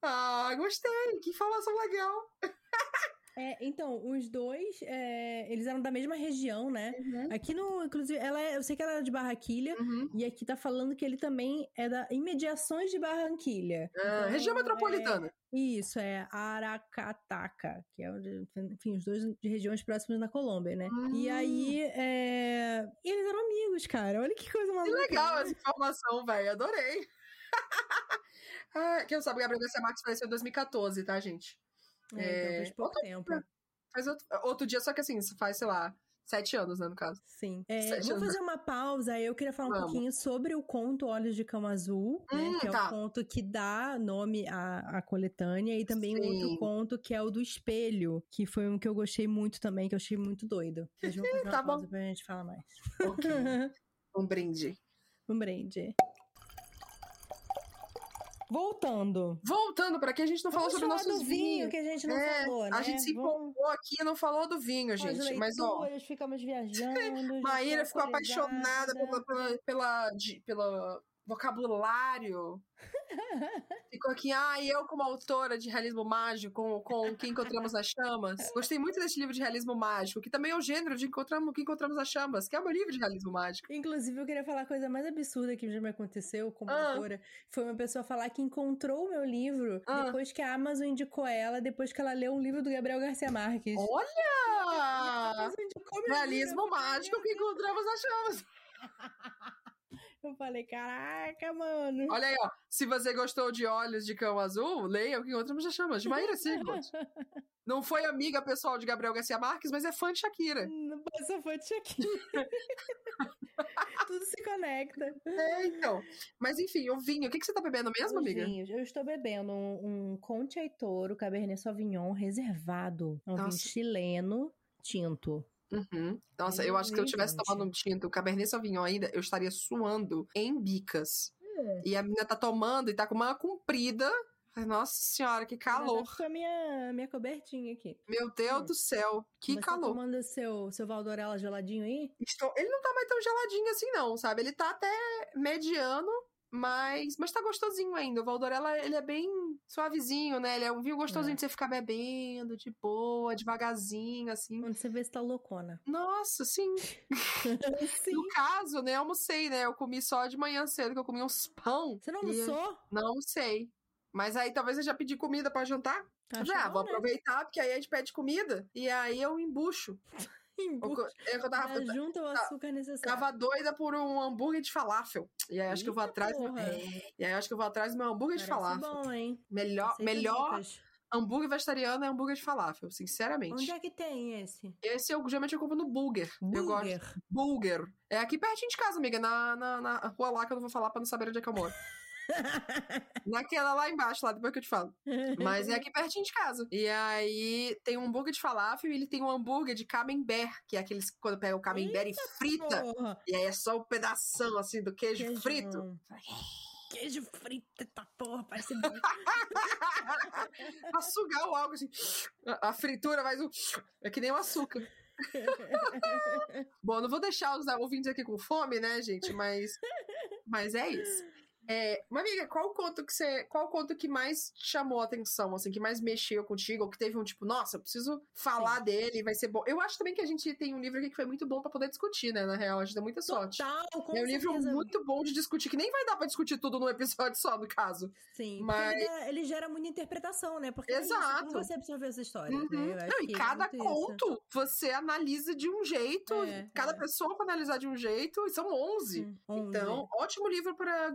Ah, gostei! Que informação legal!
É, então, os dois, é, eles eram da mesma região, né?
Uhum.
Aqui no, inclusive, ela é- eu sei que ela é de Barranquilha,
Uhum.
e aqui tá falando que ele também é da imediações de Barranquilha.
Ah,
Então,
região metropolitana.
Isso, é Aracataca, que é onde, enfim, os dois de regiões próximas na Colômbia, né? E
Hum.
aí, é, eles eram amigos, cara. Olha que coisa
Que
maluca.
legal
né?
essa informação, velho. Adorei. ah, quem não sabe, o Gabriel Garcia Marques faleceu em 2014, tá, gente?
É, então, faz
É,
pouco
outra-
tempo.
Faz outro, outro dia, só que assim, faz, sei lá, sete anos, né, no caso.
Sim. É,
anos.
fazer uma pausa. Eu queria falar um
Vamos.
pouquinho sobre o conto Olhos de Cama Azul, né?
Hum,
Que é
tá.
o conto que dá nome à, à coletânea. E também um outro
Sim.
conto que é o do espelho, que foi um que eu gostei muito também, que eu achei muito doido. Mas vamos fazer uma
Tá bom.
pausa pra gente falar mais.
Um brinde.
um brinde. Voltando.
Voltando pra aqui, a gente não falou
Vamos
sobre
falar
nossos
do vinho
vinhos.
que a gente não
É,
falou, né?
A gente se
Vamos-
aqui e não falou do vinho, gente. Mas, ó,
leituras, ficamos viajando.
Maíra
tô
ficou apaixonada pela, pela, pela, de- pela vocabulário. Ficou aqui, ah, e eu como autora de realismo mágico, com, com o que encontramos nas chamas. Gostei muito desse livro de realismo mágico, que também é o gênero de encontramos, que encontramos nas chamas, que é o meu livro de realismo mágico.
Inclusive, eu queria falar a coisa mais absurda que já me aconteceu como
Ah.
autora. Foi uma pessoa falar que encontrou o meu livro
Ah.
depois que a Amazon indicou ela, depois que ela leu um livro do Gabriel Garcia Marques.
Olha! Realismo mágico que encontramos nas chamas.
Eu falei, caraca, mano.
Olha aí, ó. Se você gostou de Olhos de Cão Azul, leia o que encontramos nas chamas, de Maíra Sigmund. Não foi amiga pessoal de Gabriel Garcia Marques, mas é fã de Shakira.
Não passa foi de Shakira. Tudo se conecta.
É, então. Mas enfim, o vinho. O que, que você tá bebendo mesmo,
Os
amiga?
vinhos. Eu estou bebendo um, um Conte Cabernet Sauvignon reservado. É um vinho
Nossa.
chileno tinto.
Uhum. Nossa,
Ele
eu
é
acho que se eu tivesse tomando um tinto Cabernet Sauvignon ainda, eu estaria suando em bicas. E a menina tá tomando e tá com uma comprida. Nossa senhora, que calor.
Com a minha, minha cobertinha aqui.
Meu Deus
Hum.
do céu, que
Você tá
calor.
tomando seu, seu Valdorella geladinho aí?
Estou- Ele não tá mais tão geladinho assim, não, sabe? Ele tá até mediano, mas, mas tá gostosinho ainda. O Valdorella, ele é bem suavezinho, né? Ele é um vinho gostosinho
É.
de você ficar bebendo, de boa, devagarzinho, assim.
Quando você vê se tá loucona.
Nossa, sim.
Sim.
No caso, né, almocei, né? Eu comi só de manhã cedo, que eu comi uns pão.
Você não almoçou?
Não sei. Mas aí talvez eu já pedi comida pra jantar.
Acho
já,
bom,
vou
né?
aproveitar, porque aí a gente pede comida. E aí eu embucho. Eu,
Embu-
eu, eu tava,
Já junta o
tá-
açúcar necessário.
tava doida por um hambúrguer de falafel. E aí acho que eu vou
Eita
atrás. É, e aí acho que eu vou atrás do meu hambúrguer de
Parece
falafel.
bom, hein?
Melhor,
Aceita
melhor
dicas.
hambúrguer vegetariano é hambúrguer de falafel, sinceramente.
Onde é que tem esse?
Esse eu geralmente eu compro no Bulger. Eu gosto.
Burger.
Bulger. É aqui pertinho de casa, amiga. Na, na, na rua lá que eu não vou falar pra não saber onde é que eu moro. Naquela lá embaixo, lá depois que eu te falo. Mas é aqui pertinho de casa. E aí tem um hambúrguer de falafel e ele tem um hambúrguer de camembert, que é aqueles que quando pega o camembert e frita.
Porra.
E aí é só um pedação assim do queijo
Queijão.
frito.
Queijo frito, tá porra, parece bom.
pra sugar o álcool assim. A a fritura faz um. É que nem o açúcar. Bom, não vou deixar os ouvintes aqui com fome, né, gente? Mas, mas é isso. É, mas, amiga, qual conto que você. Qual conto que mais te chamou a atenção, assim, que mais mexeu contigo, ou que teve um tipo, nossa, eu preciso falar dele, vai ser bom. Eu acho também que a gente tem um livro aqui que foi muito bom pra poder discutir, né? Na real, a gente deu muita sorte.
Total, com
é um livro
certeza.
muito bom de discutir, que nem vai dar pra discutir tudo num episódio só, no caso.
Sim,
Mas-
ele, ele gera muita interpretação, né? Porque é isso,
Exato.
você absorveu essa história,
Uhum.
né?
Não, e
que é
cada
muito isso.
conto você analisa de um jeito,
É,
cada
é.
pessoa vai analisar de um jeito, e são 11.
Hum, onze.
Então, ótimo livro pra,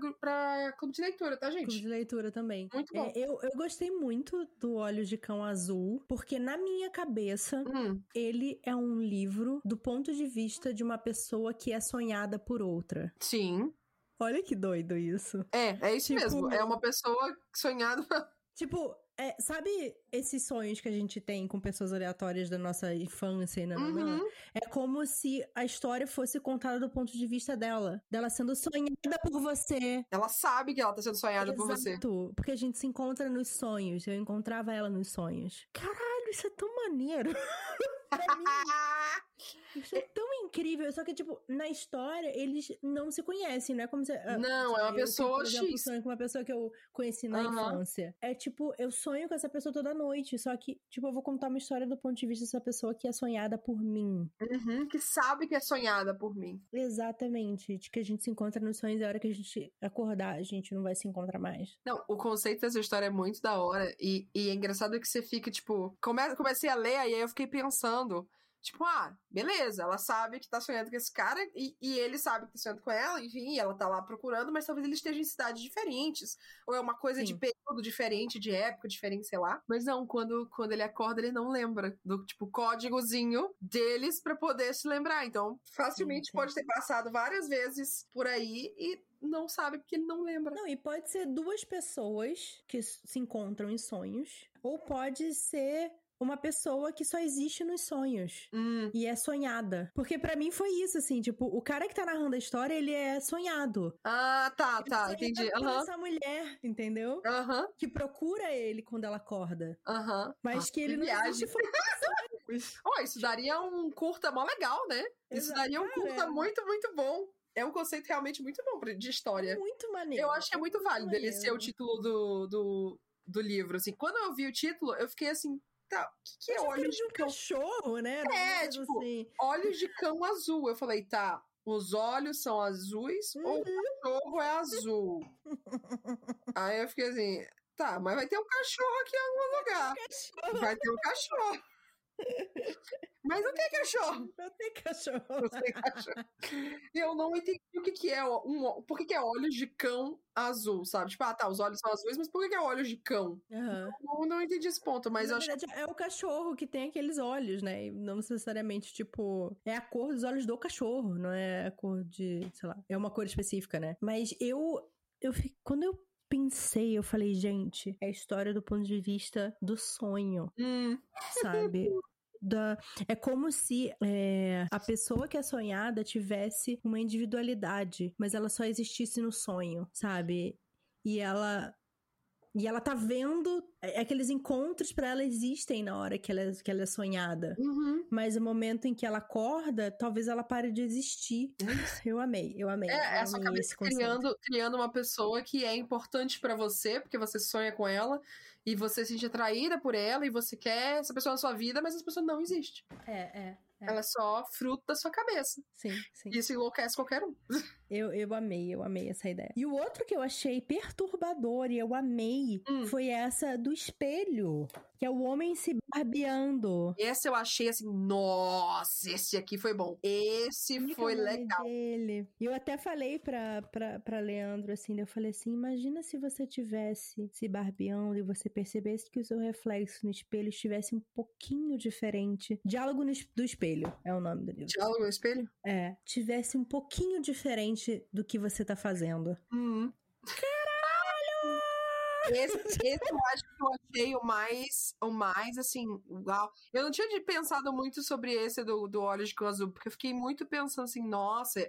clube de leitura, tá,
Clube
gente?
de leitura também.
Muito
É,
bom.
eu, eu gostei muito do Olhos de Cão Azul, porque na minha cabeça,
Hum,
ele é um livro do ponto de vista de uma pessoa que é sonhada por outra.
sim.
Olha que doido isso.
É, é isso
Tipo-
mesmo. É uma pessoa sonhada.
Tipo, é, sabe esses sonhos que a gente tem com pessoas aleatórias da nossa infância e nananã?
Uhum.
É como se a história fosse contada do ponto de vista dela. Dela sendo sonhada por você.
Ela sabe que ela tá sendo sonhada por você.
Exato, Porque a gente se encontra nos sonhos. Eu encontrava ela nos sonhos. Caralho, isso é tão maneiro. pra mim, isso é tão incrível. Só que, tipo, na história, eles não se conhecem. Não é como se. ah,
Não, é uma
eu,
pessoa
por exemplo,
X.
sonho com uma pessoa que eu conheci na
Aham.
infância. É tipo, eu sonho com essa pessoa toda noite. Só que, tipo, eu vou contar uma história do ponto de vista dessa pessoa que é sonhada por mim.
Uhum, que sabe que é sonhada por mim.
Exatamente. De que a gente se encontra nos sonhos e a hora que a gente acordar, a gente não vai se encontrar mais.
Não, o conceito dessa história é muito da hora. E, e é engraçado que você fica, tipo. Come, comecei a ler, aí eu fiquei pensando. Tipo, ah, beleza, ela sabe que tá sonhando com esse cara e, e ele sabe que tá sonhando com ela, enfim, ela tá lá procurando, mas talvez eles estejam em cidades diferentes. Ou é uma coisa de
Sim.
período diferente, de época diferente, sei lá. Mas não, quando, quando ele acorda, ele não lembra do, tipo, códigozinho deles pra poder se lembrar. Então, facilmente
Sim,
pode ter passado várias vezes por aí e não sabe porque ele não lembra.
Não, e pode ser duas pessoas que se encontram em sonhos, ou pode ser uma pessoa que só existe nos sonhos.
Hum,
E é sonhada. Porque pra mim foi isso, assim, tipo, o cara que tá narrando a história, ele é sonhado.
Ah, tá,
Ele é
tá, entendi. Aham,
essa mulher, entendeu?
aham,
Que procura ele quando ela acorda.
aham.
Mas
Nossa,
que ele não
viagem.
existe foi
Ó, isso daria um curta mó legal, né? Isso
Exato,
daria um
cara.
curta muito, muito bom. É um conceito realmente muito bom de história.
muito maneiro.
Eu acho que é muito válido ele ser o
maneiro.
título do, do, do livro. Assim, quando eu vi o título, eu fiquei assim, tá, o que, que é olhos
de um
cão?
cachorro, né?
É,
coisa
tipo,
assim.
Olhos de cão azul. Eu falei, tá, os olhos são azuis ou o cachorro é azul? Aí eu fiquei assim, tá, mas vai ter um cachorro aqui em algum lugar. Vai ter um cachorro. Mas não tem cachorro.
não tem cachorro.
Não tem cachorro. E eu não entendi o que, que é um, por que, que é olhos de cão azul, sabe? Tipo, ah, tá, os olhos são azuis, mas por que, que é olhos de cão?
Aham.
Não, não entendi esse ponto, mas
Na
eu acho
verdade, é o cachorro que tem aqueles olhos, né? E não necessariamente, tipo, é a cor dos olhos do cachorro, não é a cor de, sei lá, é uma cor específica, né? Mas eu, eu fi- quando eu pensei, eu falei, gente, é a história do ponto de vista do sonho,
Hum,
sabe? Da, é como se é, a pessoa que é sonhada tivesse uma individualidade, mas ela só existisse no sonho, sabe? E ela e ela tá vendo é, aqueles encontros pra ela existem na hora que ela, é- que ela é sonhada.
uhum.
Mas o momento em que ela acorda, talvez ela pare de existir. Eu amei, eu amei.
É,
eu
é
amei
cabeça
esse conceito.
criando, criando uma pessoa que é importante pra você, porque você sonha com ela, e você se sente atraída por ela, e você quer essa pessoa na sua vida, mas essa pessoa não existe.
É, é, é.
Ela é só fruto da sua cabeça.
Sim, sim.
E isso enlouquece qualquer um.
Eu, eu amei, eu amei essa ideia. E o outro que eu achei perturbador e eu amei
Hum.
foi essa do espelho. Que é o homem se barbeando.
Esse eu achei assim, nossa, esse aqui foi bom. Esse
Como
foi legal.
Dele? E eu até falei pra, pra, pra Leandro, assim, eu falei assim, imagina se você tivesse se barbeando e você percebesse que o seu reflexo no espelho estivesse um pouquinho diferente. Diálogo no do espelho é o nome do livro.
Diálogo no espelho?
É, tivesse um pouquinho diferente do que você tá fazendo.
Hum. Esse, esse eu acho que eu achei o mais, o mais, assim, uau. Eu não tinha pensado muito sobre esse do, do Olhos de Cão Azul, porque eu fiquei muito pensando assim, nossa,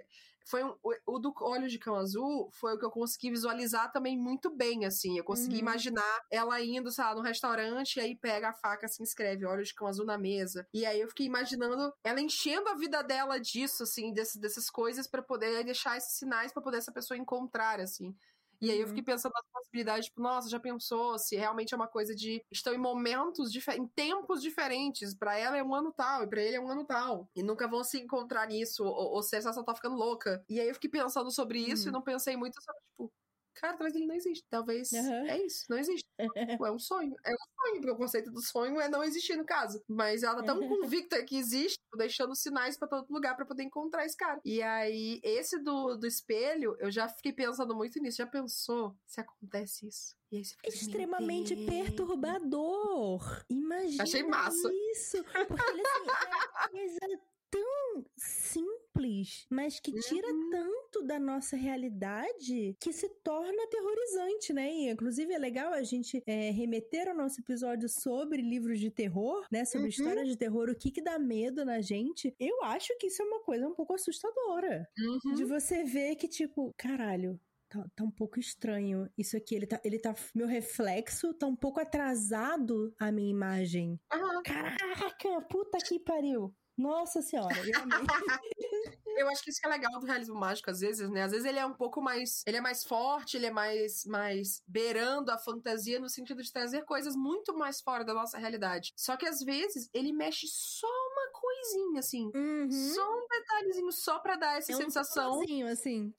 foi um, o do Olhos de Cão Azul foi o que eu consegui visualizar também muito bem, assim. Eu consegui uhum. imaginar ela indo, sei lá, no restaurante e aí pega a faca, assim, escreve Olhos de Cão Azul na mesa. E aí eu fiquei imaginando ela enchendo a vida dela disso, assim, desse, dessas coisas para poder deixar esses sinais para poder essa pessoa encontrar, assim. E aí eu fiquei uhum. pensando nas possibilidades, tipo, nossa, já pensou se realmente é uma coisa de estão em momentos diferentes, em tempos diferentes. Para ela é um ano tal e para ele é um ano tal. E nunca vão se encontrar nisso, ou, ou se essa tá ficando louca. E aí eu fiquei pensando sobre isso uhum. e não pensei muito sobre, tipo, cara, talvez ele não existe. Talvez uhum. é isso, não existe. é um sonho. É um sonho, porque o conceito do sonho é não existir no caso. Mas ela tá tão convicta que existe, deixando sinais para todo lugar para poder encontrar esse cara. E aí, esse do, do espelho, eu já fiquei pensando muito nisso. Já pensou se acontece isso?
Aí, Extremamente perturbador. Imagina
Achei massa.
isso. Porque assim, é tão simples, mas que tira uhum. tanto da nossa realidade que se torna aterrorizante, né? E, inclusive é legal a gente é, remeter ao nosso episódio sobre livros de terror, né? Sobre uhum. histórias de terror, o que que dá medo na gente. Eu acho que isso é uma coisa um pouco assustadora. Uhum. De você ver que, tipo, caralho, Tá, tá, um pouco estranho. Isso aqui, ele tá, ele tá. Meu reflexo tá um pouco atrasado a minha imagem. Caraca, puta que pariu. Nossa senhora, eu amei.
eu acho que isso que é legal do realismo mágico, às vezes, né? Às vezes ele é um pouco mais. Ele é mais forte, ele é mais, mais beirando a fantasia no sentido de trazer coisas muito mais fora da nossa realidade. Só que às vezes ele mexe só uma coisinha, assim.
Uhum.
Só um detalhezinho, só pra dar essa
é
sensação.
Um assim.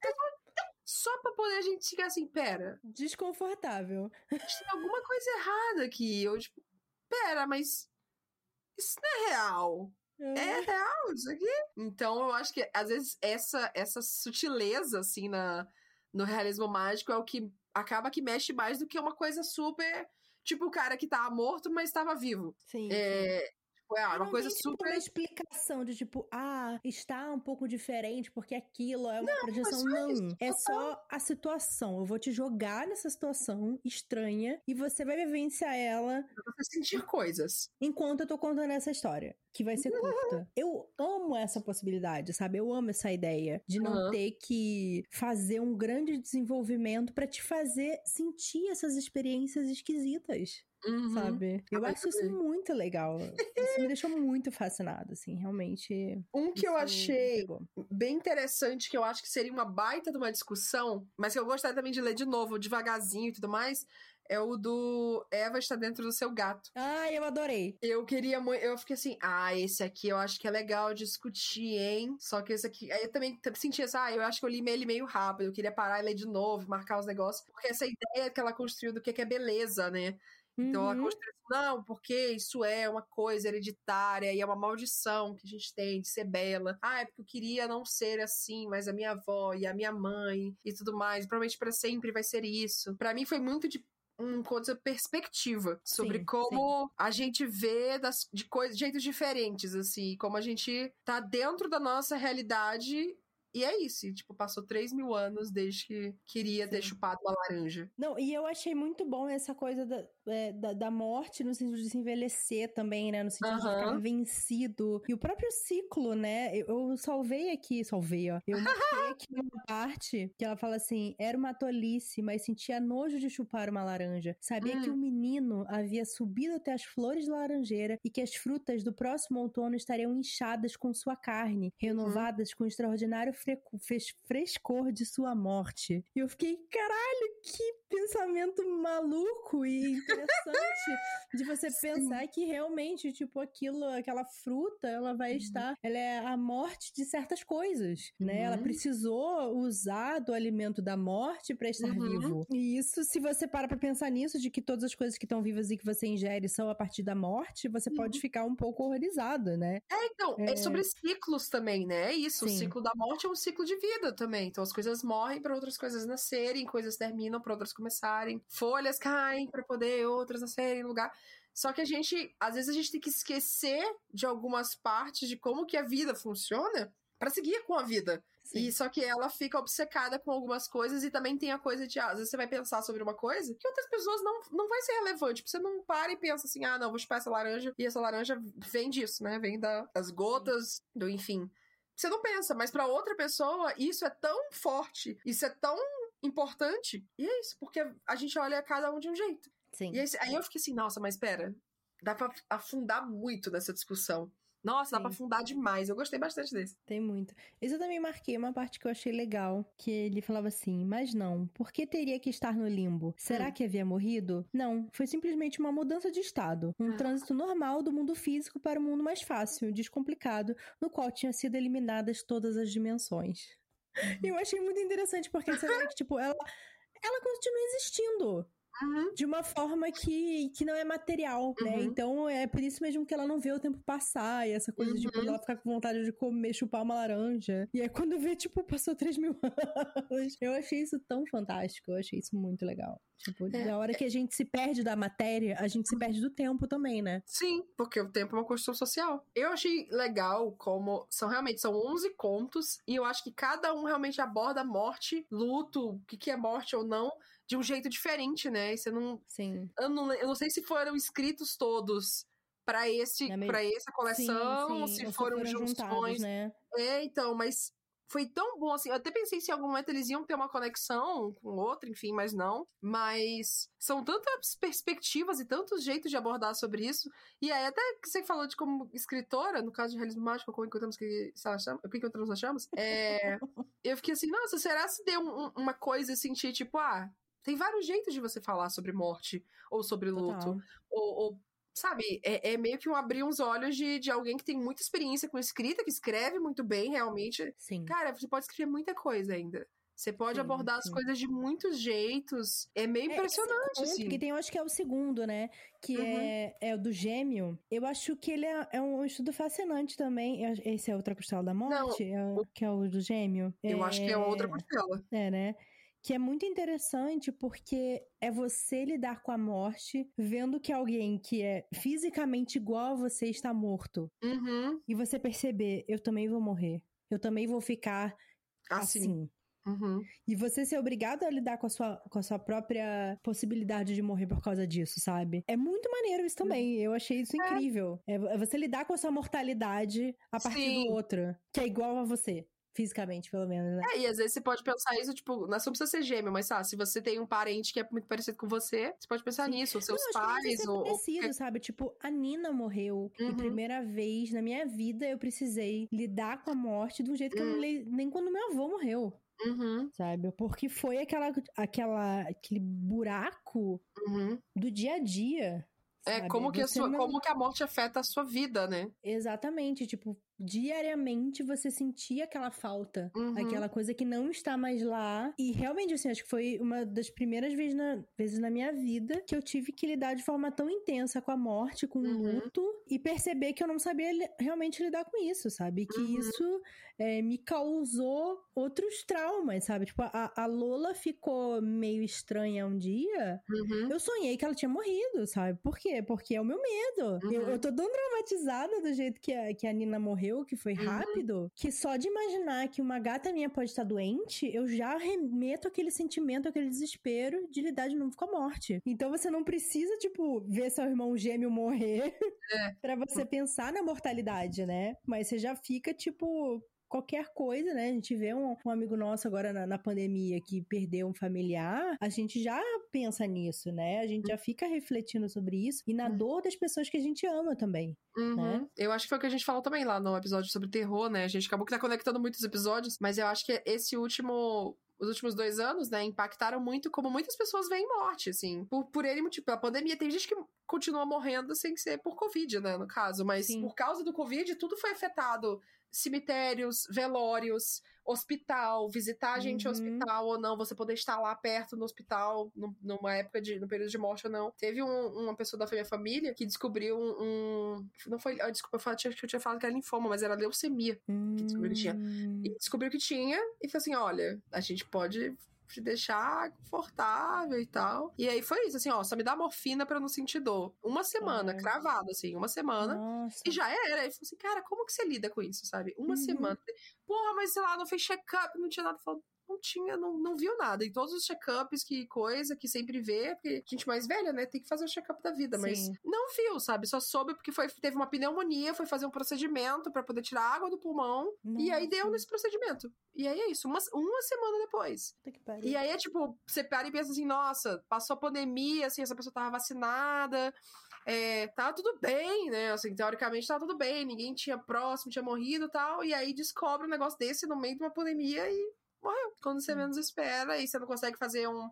Só pra poder a gente ficar assim, pera.
Desconfortável.
Tem alguma coisa errada aqui. Eu, tipo, pera, mas. Isso não é real. É. é real isso aqui. Então eu acho que às vezes essa essa sutileza assim na no realismo mágico é o que acaba que mexe mais do que uma coisa super tipo o cara que tá morto mas estava vivo.
Sim.
É,
sim.
Tipo, é uma coisa super.
uma explicação de tipo, ah, está um pouco diferente porque aquilo é uma não, projeção. Não, é só a situação. Eu vou te jogar nessa situação estranha e você vai vivenciar ela.
Pra você sentir coisas.
Enquanto eu tô contando essa história que vai ser curta. Eu amo essa possibilidade, sabe? Eu amo essa ideia de não uhum. ter que fazer um grande desenvolvimento para te fazer sentir essas experiências esquisitas. Uhum. Sabe? Eu acho isso muito legal. Isso me deixou muito fascinado, assim, realmente.
Um que eu achei bem interessante, que eu acho que seria uma baita de uma discussão, mas que eu gostaria também de ler de novo, devagarzinho e tudo mais, é o do Eva está dentro do seu gato.
Ah, eu adorei.
Eu queria muito. Eu fiquei assim, ah, esse aqui eu acho que é legal discutir, hein? Só que esse aqui. Aí eu também senti assim, ah, eu acho que eu li ele meio rápido. Eu queria parar e ler de novo, marcar os negócios. Porque essa ideia que ela construiu do que é beleza, né? Então uhum. ela construiu não, porque isso é uma coisa hereditária e é uma maldição que a gente tem de ser bela. Ah, é porque eu queria não ser assim, mas a minha avó e a minha mãe e tudo mais, provavelmente para sempre vai ser isso. Para mim foi muito de um coisa perspectiva sobre sim, como sim. a gente vê das, de coisas, jeitos diferentes, assim, como a gente tá dentro da nossa realidade e é isso, e, tipo, passou 3 mil anos desde que queria Sim. ter chupado uma laranja.
Não, e eu achei muito bom essa coisa da, é, da, da, morte no sentido de se envelhecer também, né? No sentido de ficar vencido. E o próprio ciclo, né? Eu, eu salvei aqui, salvei, ó. Eu marquei aqui uma parte que ela fala assim: era uma tolice, mas sentia nojo de chupar uma laranja. Sabia hum. que o menino havia subido até as flores da laranjeira e que as frutas do próximo outono estariam inchadas com sua carne, uhum. renovadas hum. com extraordinário frescor de sua morte. E eu fiquei, caralho, que pensamento maluco e interessante de você Sim. pensar que realmente, tipo, aquilo, aquela fruta, ela vai uhum. estar, ela é a morte de certas coisas, né? Uhum. Ela precisou usar do alimento da morte para estar uhum. vivo. E isso, se você para pra pensar nisso, de que todas as coisas que estão vivas e que você ingere são a partir da morte, você pode uhum. ficar um pouco horrorizado, né?
É, então, é, é sobre ciclos também, né? É isso, Sim. o ciclo da morte é um ciclo de vida também. Então as coisas morrem para outras coisas nascerem, coisas terminam para outras começarem, folhas caem para poder outras nascerem no lugar. Só que a gente, às vezes a gente tem que esquecer de algumas partes de como que a vida funciona para seguir com a vida. E só que ela fica obcecada com algumas coisas e também tem a coisa de, ah, às vezes você vai pensar sobre uma coisa que outras pessoas não, não vai ser relevante. Tipo, você não para e pensa assim, ah, não, vou chupar essa laranja e essa laranja vem disso, né? Vem da, das gotas, do enfim. Você não pensa, mas para outra pessoa isso é tão forte, isso é tão importante. E é isso, porque a gente olha cada um de um jeito.
Sim.
E aí, aí eu fiquei assim, nossa, mas pera, dá pra afundar muito nessa discussão. Nossa, dá
Sim.
pra afundar demais. Eu gostei bastante desse.
Tem muito. Isso eu também marquei uma parte que eu achei legal, que ele falava assim: "Mas não, por que teria que estar no limbo? Será
Hum.
que havia morrido? Não, foi simplesmente uma mudança de estado, um
Ah.
trânsito normal do mundo físico para o mundo mais fácil, descomplicado, no qual tinham sido eliminadas todas as dimensões." E eu achei muito interessante porque você vê que tipo ela ela continua existindo
Uhum.
de uma forma que, que não é material, né?
Uhum.
Então é por isso mesmo que ela não vê o tempo passar e essa coisa de
Uhum.
quando ela ficar com vontade de comer, chupar uma laranja. E aí quando vê, tipo, passou 3 mil anos. Eu achei isso tão fantástico, eu achei isso muito legal. Tipo,
É,
da hora que a gente se perde da matéria, a gente se perde do tempo também, né?
Sim, porque o tempo é uma construção social. Eu achei legal como são realmente são 11 contos e eu acho que cada um realmente aborda morte, luto, o que, que é morte ou não, de um jeito diferente, né? E você não
Sim.
eu não, eu não sei se foram escritos todos pra esse
me-
para essa coleção,
sim,
ou
sim.
se
Ou
foram
juntados,
junções.
né?
É, então, mas foi tão bom assim. Eu até pensei se em algum momento eles iam ter uma conexão com outro, enfim, mas não. Mas são tantas perspectivas e tantos jeitos de abordar sobre isso. E aí, até que você falou de como escritora, no caso de realismo mágico, como encontramos que o que encontramos nós chamamos, é, eu fiquei assim, nossa, será se deu um- uma coisa assim, tipo, ah, tem vários jeitos de você falar sobre morte ou sobre luto ou, ou, sabe, é, é meio que um abrir uns olhos de, de alguém que tem muita experiência com escrita, que escreve muito bem, realmente.
Sim.
Cara, você pode escrever muita coisa ainda. Você pode
Sim,
abordar as
sim.
coisas de muitos jeitos. É meio
É,
impressionante,
esse conto,
assim.
Que tem, eu acho que é o segundo, né? Que
Uhum.
é, é o do gêmeo. Eu acho que ele é, é um estudo fascinante também. Esse é Outra Costela da Morte? É o- que é o do gêmeo?
Eu acho que é outra costela.
É, né? Que é muito interessante porque é você lidar com a morte vendo que alguém que é fisicamente igual a você está morto.
Uhum.
E você perceber, eu também vou morrer. Eu também vou ficar
Assim.
assim.
Uhum.
E você ser obrigado a lidar com a, sua, com a sua própria possibilidade de morrer por causa disso, sabe? É muito maneiro isso também. Eu achei isso incrível. É é você lidar com a sua mortalidade a partir
Sim.
do outro, que é igual a você. Fisicamente, pelo menos, né?
É, e às vezes você pode pensar isso, tipo, não precisa ser gêmeo, mas sabe, se você tem um parente que é muito parecido com você, você pode pensar
Sim.
nisso, ou seus
não,
pais, ou.
parecido, sabe? Tipo, a Nina morreu. E
Uhum.
primeira vez na minha vida eu precisei lidar com a morte de um jeito que eu não
Hum.
li nem quando meu avô morreu,
Uhum,
sabe? Porque foi aquela, aquela, aquele buraco
uhum.
do dia a dia.
É,
sabe?
como que, a sua,
não-
como que a morte afeta a sua vida, né?
Exatamente, tipo, diariamente você sentia aquela falta,
Uhum.
aquela coisa que não está mais lá. E realmente, assim, acho que foi uma das primeiras vezes na, vezes na minha vida que eu tive que lidar de forma tão intensa com a morte, com o
Uhum.
luto, e perceber que eu não sabia li- realmente lidar com isso, sabe? Que
Uhum.
isso é, me causou outros traumas, sabe? Tipo, a, a Lola ficou meio estranha um dia.
Uhum.
Eu sonhei que ela tinha morrido, sabe? Por quê? Porque é o meu medo. Eu,
Uhum.
eu tô tão traumatizada do jeito que a, que a Nina morreu, que foi
Uhum.
rápido, que só de imaginar que uma gata minha pode estar doente, eu já remeto aquele sentimento, aquele desespero de lidar de novo com a morte. Então você não precisa, tipo, ver seu irmão gêmeo morrer
É.
pra você pensar na mortalidade, né? Mas você já fica, tipo, qualquer coisa, né? A gente vê um, um amigo nosso agora na, na pandemia que perdeu um familiar, a gente já pensa nisso, né? A gente já fica refletindo sobre isso e na
Uhum.
dor das pessoas que a gente ama também.
Uhum.
né?
Eu acho que foi o que a gente falou também lá no episódio sobre terror, né? A gente acabou que tá conectando muitos episódios, mas eu acho que esse último. Os últimos dois anos, né, impactaram muito como muitas pessoas veem morte, assim. Por, por ele motivo. A pandemia tem gente que continua morrendo sem ser por Covid, né, no caso. Mas
Sim.
por causa do Covid, tudo foi afetado. Cemitérios, velórios, hospital, visitar a gente no
Uhum.
hospital ou não, você poder estar lá perto no hospital, num- numa época de. no período de morte ou não. Teve um- uma pessoa da minha família que descobriu um. um- não foi. ah, Desculpa, eu falei- tinha- eu tinha falado que era linfoma, mas era leucemia. descobriu que tinha.
Hum,
E descobriu que tinha e falou assim: olha, a gente pode te deixar confortável e tal. E aí foi isso, assim, ó, só me dá morfina pra eu não sentir dor. Uma semana,
Ai.
cravado, assim, uma semana.
Nossa.
E já era. Aí falou assim, cara, como que você lida com isso, sabe? Uma
Uhum.
semana. Porra, mas sei lá, não fez check-up, não tinha nada. Falou, não tinha, não, não viu nada. E todos os check-ups, que coisa, que sempre vê, porque gente mais velha, né, tem que fazer o check-up da vida, mas
Sim.
não viu, sabe? Só soube porque foi, teve uma pneumonia, foi fazer um procedimento pra poder tirar água do pulmão. E aí deu
Nossa,
nesse procedimento. E aí é isso, uma, uma semana depois. E aí é tipo, você para e pensa assim, nossa, passou a pandemia, assim, essa pessoa tava vacinada, é, tava tudo bem, né? Assim, teoricamente tava tudo bem, ninguém tinha próximo, tinha morrido e tal. E aí descobre um negócio desse no meio de uma pandemia e morreu. Quando você
Sim.
menos espera e você não consegue fazer um.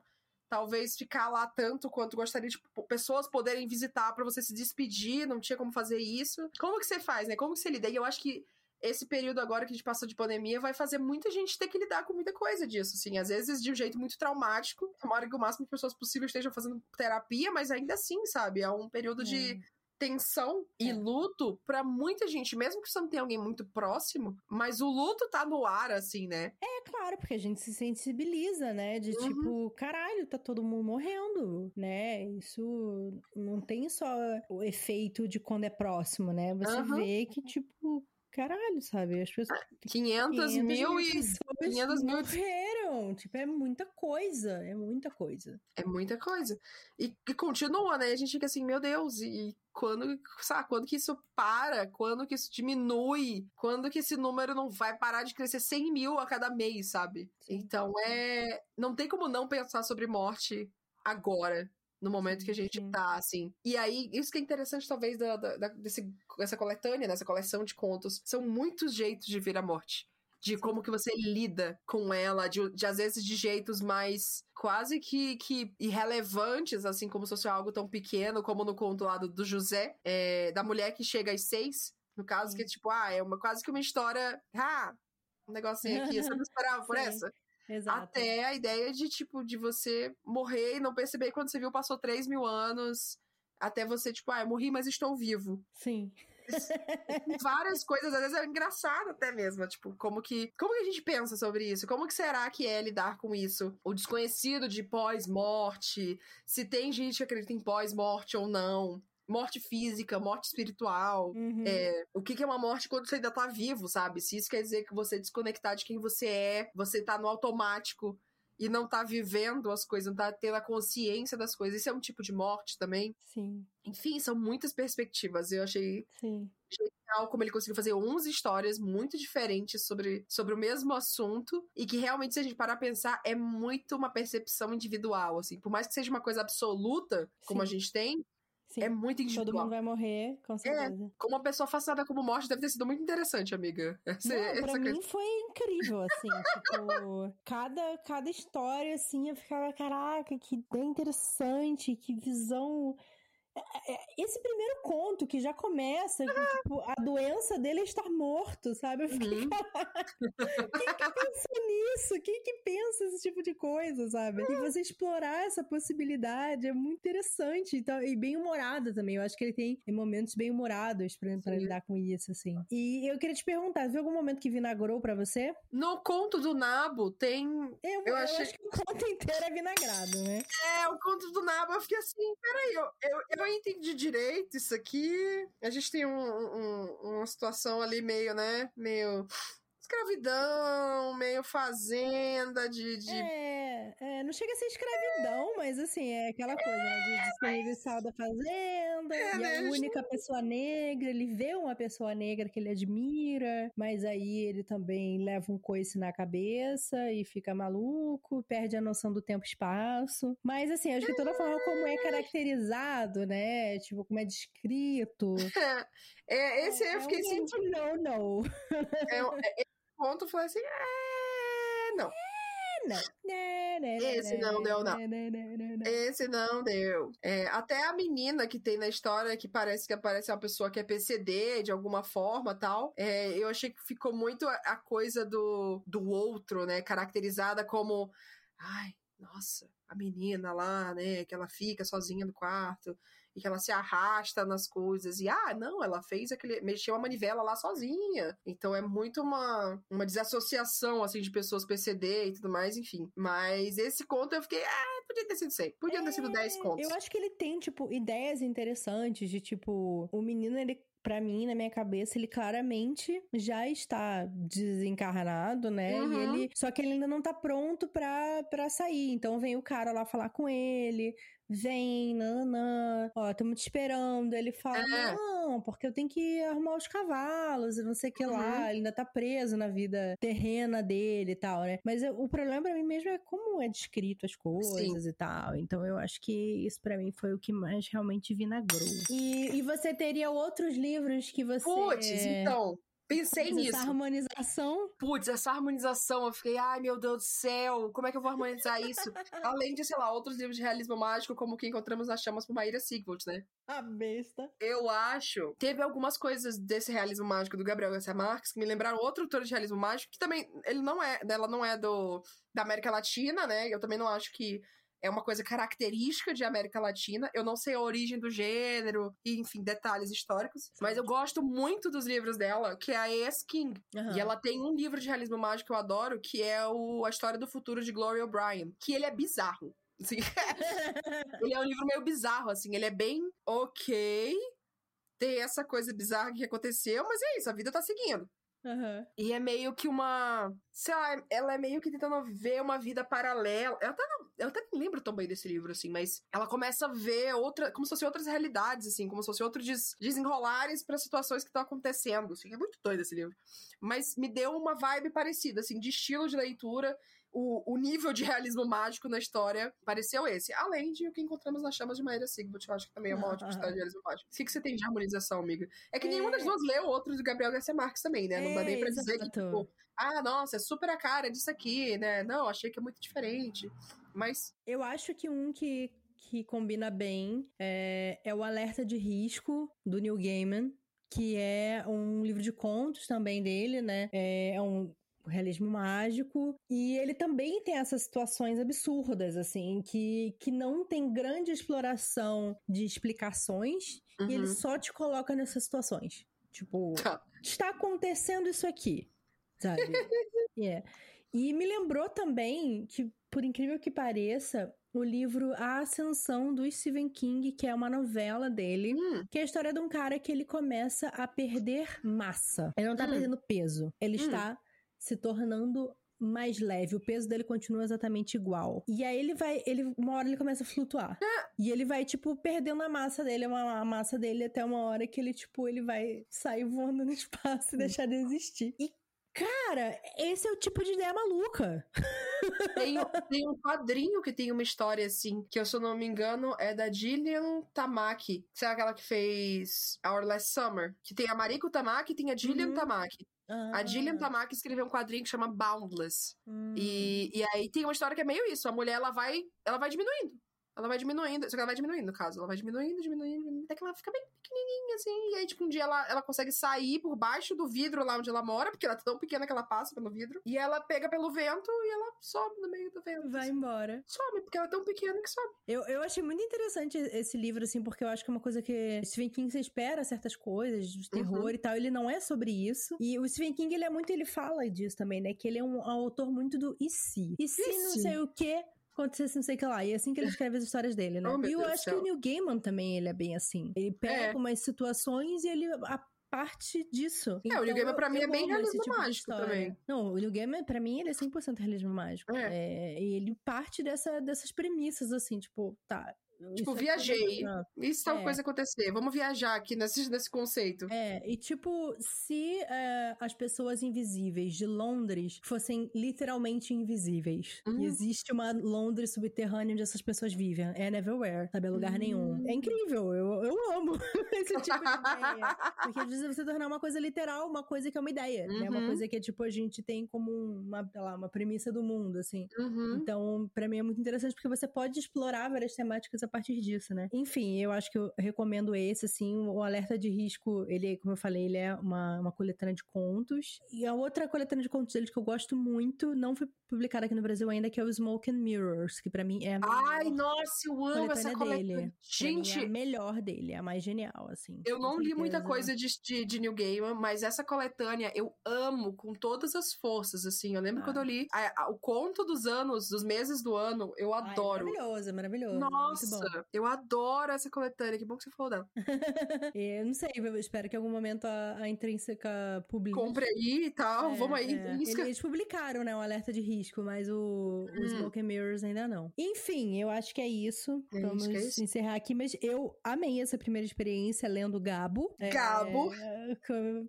Talvez ficar lá tanto quanto gostaria, tipo, pessoas poderem visitar pra você se despedir, não tinha como fazer isso. Como que você faz, né? Como que você lida? E eu acho que esse período agora que a gente passou de pandemia vai fazer muita gente ter que lidar com muita coisa disso, assim. Às vezes de um jeito muito traumático. Tomara que o máximo de pessoas possível estejam fazendo terapia, mas ainda assim, sabe? É um período de
É.
tensão e
É.
luto pra muita gente, mesmo que você não tenha alguém muito próximo, mas o luto tá no ar, assim, né?
É claro, porque a gente se sensibiliza, né? De
Uhum.
tipo, caralho, tá todo mundo morrendo, né? Isso não tem só o efeito de quando é próximo, né? Você
Aham.
vê que, tipo, caralho, sabe? As pessoas.
500 mil e.
pessoas
500 mil-
morreram. Tipo, é muita coisa. É muita coisa.
É muita coisa. E, e continua, né? A gente fica assim, meu Deus, e quando, sabe, quando que isso para? Quando que isso diminui? Quando que esse número não vai parar de crescer 100 mil a cada mês, sabe?
Sim.
Então é. Não tem como não pensar sobre morte agora. No momento
Sim,
que a gente
sim.
tá, assim. E aí, isso que é interessante, talvez, da, da- desse, dessa coletânea, dessa coleção de contos. São muitos jeitos de ver a morte. De como que você lida com ela, de, de, às vezes de jeitos mais quase que, que irrelevantes, assim, como se fosse algo tão pequeno, como no conto lá do, do José, é, da mulher que chega às seis. No caso, que é tipo, ah, é uma, quase que uma história. Ah, um negocinho aqui, você não esperava por
Sim.
essa?
Exato.
Até a ideia de, tipo, de você morrer e não perceber quando você viu, passou 3 mil anos. Até você, tipo, ah, eu morri, mas estou vivo.
Sim.
Várias coisas, às vezes é engraçado até mesmo. Tipo, como que. Como que a gente pensa sobre isso? Como que será que é lidar com isso? O desconhecido de pós-morte. Se tem gente que acredita em pós-morte ou não. Morte física, morte espiritual.
Uhum.
É, o que que é uma morte quando você ainda tá vivo, sabe? Se isso quer dizer que você é desconectar de quem você é, você tá no automático e não tá vivendo as coisas, não tá tendo a consciência das coisas. Isso é um tipo de morte também.
Sim,
Enfim, são muitas perspectivas. Eu achei
sim.
legal como ele conseguiu fazer 11 histórias muito diferentes sobre, sobre o mesmo assunto e que realmente, se a gente parar a pensar, é muito uma percepção individual, assim. Por mais que seja uma coisa absoluta, como
Sim.
a gente tem,
Sim.
é muito
Todo
individual.
mundo vai morrer, com certeza.
Como uma pessoa fascinada como morte deve ter sido muito interessante, amiga. Essa,
Não, pra
essa
mim
coisa.
foi incrível, assim, tipo, cada, cada história, assim, eu ficava, caraca, que ideia interessante, que visão... É, é, Esse primeiro conto que já começa, que, tipo, a doença dele é estar morto, sabe? Eu fiquei,
Uhum.
quem que pensou nisso? Quem que pensa esse tipo de coisa, sabe? E você explorar essa possibilidade é muito interessante então, e bem humorada também. Eu acho que ele tem momentos bem humorados pra, lidar com isso, assim. E eu queria te perguntar, viu algum momento que vinagrou pra você?
No conto do Nabo tem.
Eu,
Eu
eu
achei-
acho que o conto inteiro é vinagrado, né?
É, o conto do Nabo, eu fiquei assim, peraí, eu, eu, eu entendi direito isso aqui. A gente tem um, um- uma situação ali meio, né? Meio escravidão, meio fazenda de. de...
É, é, não chega a ser escravidão, mas assim, é aquela coisa, né? De desperdiçar da fazenda,
É,
e
né, a
única pessoa negra, ele vê uma pessoa negra que ele admira, mas aí ele também leva um coice na cabeça e fica maluco, perde a noção do tempo e espaço. Mas assim, acho que toda forma como é caracterizado, né? Tipo, como é descrito.
É, esse aí eu fiquei
é
assim.
grande não, não.
É, é, ponto falei assim, é, não.
Não. Né, né,
Esse
né,
não deu, não. Esse não deu. É, até a menina que tem na história, que parece que aparece uma pessoa que é PCD de alguma forma tal, é, eu achei que ficou muito a, a coisa do, do outro, né? Caracterizada como. Ai, nossa, a menina lá, né, que ela fica sozinha no quarto e que ela se arrasta nas coisas. E ah, não, ela fez aquele. mexeu a manivela lá sozinha. Então é muito uma, uma desassociação, assim, de pessoas PCD e tudo mais, enfim. Mas esse conto eu fiquei, ah, podia ter sido 100, podia
é,
ter sido 10 contos.
Eu acho que ele tem, tipo, ideias interessantes de, tipo, o menino, ele para mim, na minha cabeça, ele claramente já está desencarnado, né?
Uhum.
E ele, só que ele ainda não tá pronto pra, pra sair. Então vem o cara lá falar com ele, vem, nanã, ó, estamos te esperando. Ele fala,
É.
não, porque eu tenho que arrumar os cavalos e não sei o que
Uhum.
lá. Ele ainda tá preso na vida terrena dele e tal, né? Mas eu- o problema pra mim mesmo é como é descrito as coisas e tal. Então eu acho que isso pra mim foi o que mais realmente vinagrou. E, e você teria outros livros que você...
Putz, então. Pensei
Mas
nisso.
Essa harmonização.
Putz, essa harmonização, eu fiquei, ai meu Deus do céu, como é que eu vou harmonizar isso? Além de, sei lá, outros livros de realismo mágico, como o que encontramos nas chamas por Maíra Sigvold, né?
A besta.
Eu acho. Teve algumas coisas desse realismo mágico do Gabriel Garcia Marques que me lembraram outro autor de realismo mágico, que também, ele não é, ela não é do da América Latina, né? Eu também não acho que é uma coisa característica de América Latina. Eu não sei a origem do gênero, e, enfim, detalhes históricos. Mas eu gosto muito dos livros dela, que é a A.S. King. E ela tem um livro de realismo mágico que eu adoro, que é o A História do Futuro de Gloria O'Brien. Que ele é bizarro. assim. ele é um livro meio bizarro, assim. Ele é bem ok. Tem essa coisa bizarra que aconteceu, mas é isso, a vida tá seguindo.
Aham.
E é meio que uma. Sei lá, ela é meio que tentando ver uma vida paralela. Até não, eu até nem lembro tão bem desse livro, assim, mas ela começa a ver outra. Como se fossem outras realidades, assim, como se fossem outros des, desenrolares para situações que estão acontecendo. Assim, é muito doido esse livro. Mas me deu uma vibe parecida, assim, de estilo de leitura. O, o nível de realismo mágico na história pareceu esse. Além de o que encontramos nas chamas de Maíra Sigvold, eu acho que também é uma ótima história de realismo mágico. O que, que você tem de harmonização, amiga? É que
É.
nenhuma das duas leu outro do Gabriel Garcia Marques também, né? Não dá nem pra dizer que,
exato.
tipo, ah, nossa, é super a cara disso aqui, né? Não, achei que é muito diferente. Mas,
Eu acho que um que, que combina bem é, é o Alerta de Risco, do Neil Gaiman, que é um livro de contos também dele, né? É, é um realismo mágico. E ele também tem essas situações absurdas, assim, que, que não tem grande exploração de explicações e ele
uhum.
só te coloca nessas situações. Tipo,
Tá.
está acontecendo isso aqui, sabe? É. E me lembrou também que, por incrível que pareça, o livro A Ascensão do Stephen King, que é uma novela dele,
Hum,
que é a história de um cara que ele começa a perder massa. Ele não tá
Hum.
perdendo peso, ele
Hum.
está se tornando mais leve, o peso dele continua exatamente igual. E aí ele vai, ele uma hora ele começa a flutuar. E ele vai tipo perdendo a massa dele, uma- a massa dele até uma hora que ele tipo ele vai sair voando no espaço e deixar de existir. E cara, esse é o tipo de ideia maluca.
tem, tem um quadrinho que tem uma história assim, que eu, se eu não me engano, é da Gillian Tamaki. É aquela que fez Our Last Summer. Que tem a Mariko Tamaki e tem a Gillian
Uhum.
Tamaki. A Gillian
Ah,
Tamaki escreveu um quadrinho que chama Boundless.
hum.
E, e aí tem uma história que é meio isso. A mulher, ela vai, ela vai diminuindo. Ela vai diminuindo. Só que ela vai diminuindo, no caso. Ela vai diminuindo, diminuindo, diminuindo. Até que ela fica bem pequenininha, assim. E aí, tipo, um dia ela, ela consegue sair por baixo do vidro lá onde ela mora. Porque ela é tão pequena que ela passa pelo vidro. E ela pega pelo vento e ela sobe no meio do vento.
vai
assim.
embora.
Some, porque ela é tão pequena que sobe.
Eu, eu achei muito interessante esse livro, assim, porque eu acho que é uma coisa que Stephen King você espera certas coisas, de terror
Uhum.
e tal. Ele não é sobre isso. E o Stephen King, ele é muito, ele fala disso também, né? Que ele é um, autor muito do e se? E se
E
não
se?
sei o quê? Acontecesse não sei o que lá. E é assim que ele escreve as histórias dele, né?
Oh,
e eu
Deus
acho que
céu.
o Neil Gaiman também, ele é bem assim. Ele pega
É.
umas situações e ele... A, parte disso.
É, o Neil Gaiman
eu-
pra mim é bem realismo
tipo
mágico também.
Não, o Neil Gaiman, pra mim, ele é 100% realismo mágico.
É.
É, e ele parte dessa, dessas premissas, assim, tipo, tá.
Tipo,
isso aqui
viajei.
é-
E se tal
É.
coisa acontecer? Vamos viajar aqui nesse, nesse conceito.
É, e tipo, se é, as pessoas invisíveis de Londres fossem literalmente invisíveis,
Uhum.
e existe uma Londres subterrânea onde essas pessoas vivem, é Neverwhere, sabe? É lugar
Hum.
nenhum. É incrível, eu, eu amo esse tipo de ideia. Porque às vezes você tornar uma coisa literal, uma coisa que é uma ideia, né? Uma
Uhum.
coisa que, tipo, a gente tem como uma, sei lá, uma premissa do mundo, assim.
Uhum.
Então, pra mim é muito interessante porque você pode explorar várias temáticas a partir disso, né? Enfim, eu acho que eu recomendo esse, assim, o Alerta de Risco, ele, como eu falei, ele é uma, uma coletânea de contos. E a outra coletânea de contos dele que eu gosto muito, não foi publicada aqui no Brasil ainda, que é o Smoke and Mirrors, que para mim é a
Ai, nossa, eu amo essa coletânea. Dele.
Gente, é a melhor dele, é a mais genial, assim.
Eu não li muita coisa de, de, de, New Gaiman, mas essa coletânea eu amo com todas as forças, assim. Eu lembro ah. quando eu li a, a, o conto dos anos, dos meses do ano, eu adoro.
Ai, maravilhoso, maravilhoso.
Nossa, eu adoro essa coletânea. Que bom que você falou dela.
eu não sei, eu espero que em algum momento a, a Intrínseca publique.
Compre aí e tal, é, vamos aí.
É. Eles publicaram, né, o alerta de risco, mas o, hum. o Smoke and Mirrors ainda não. Enfim, eu acho que é isso. É vamos isso, é isso. encerrar aqui, mas eu amei essa primeira experiência lendo Gabo.
É, Gabo.
É,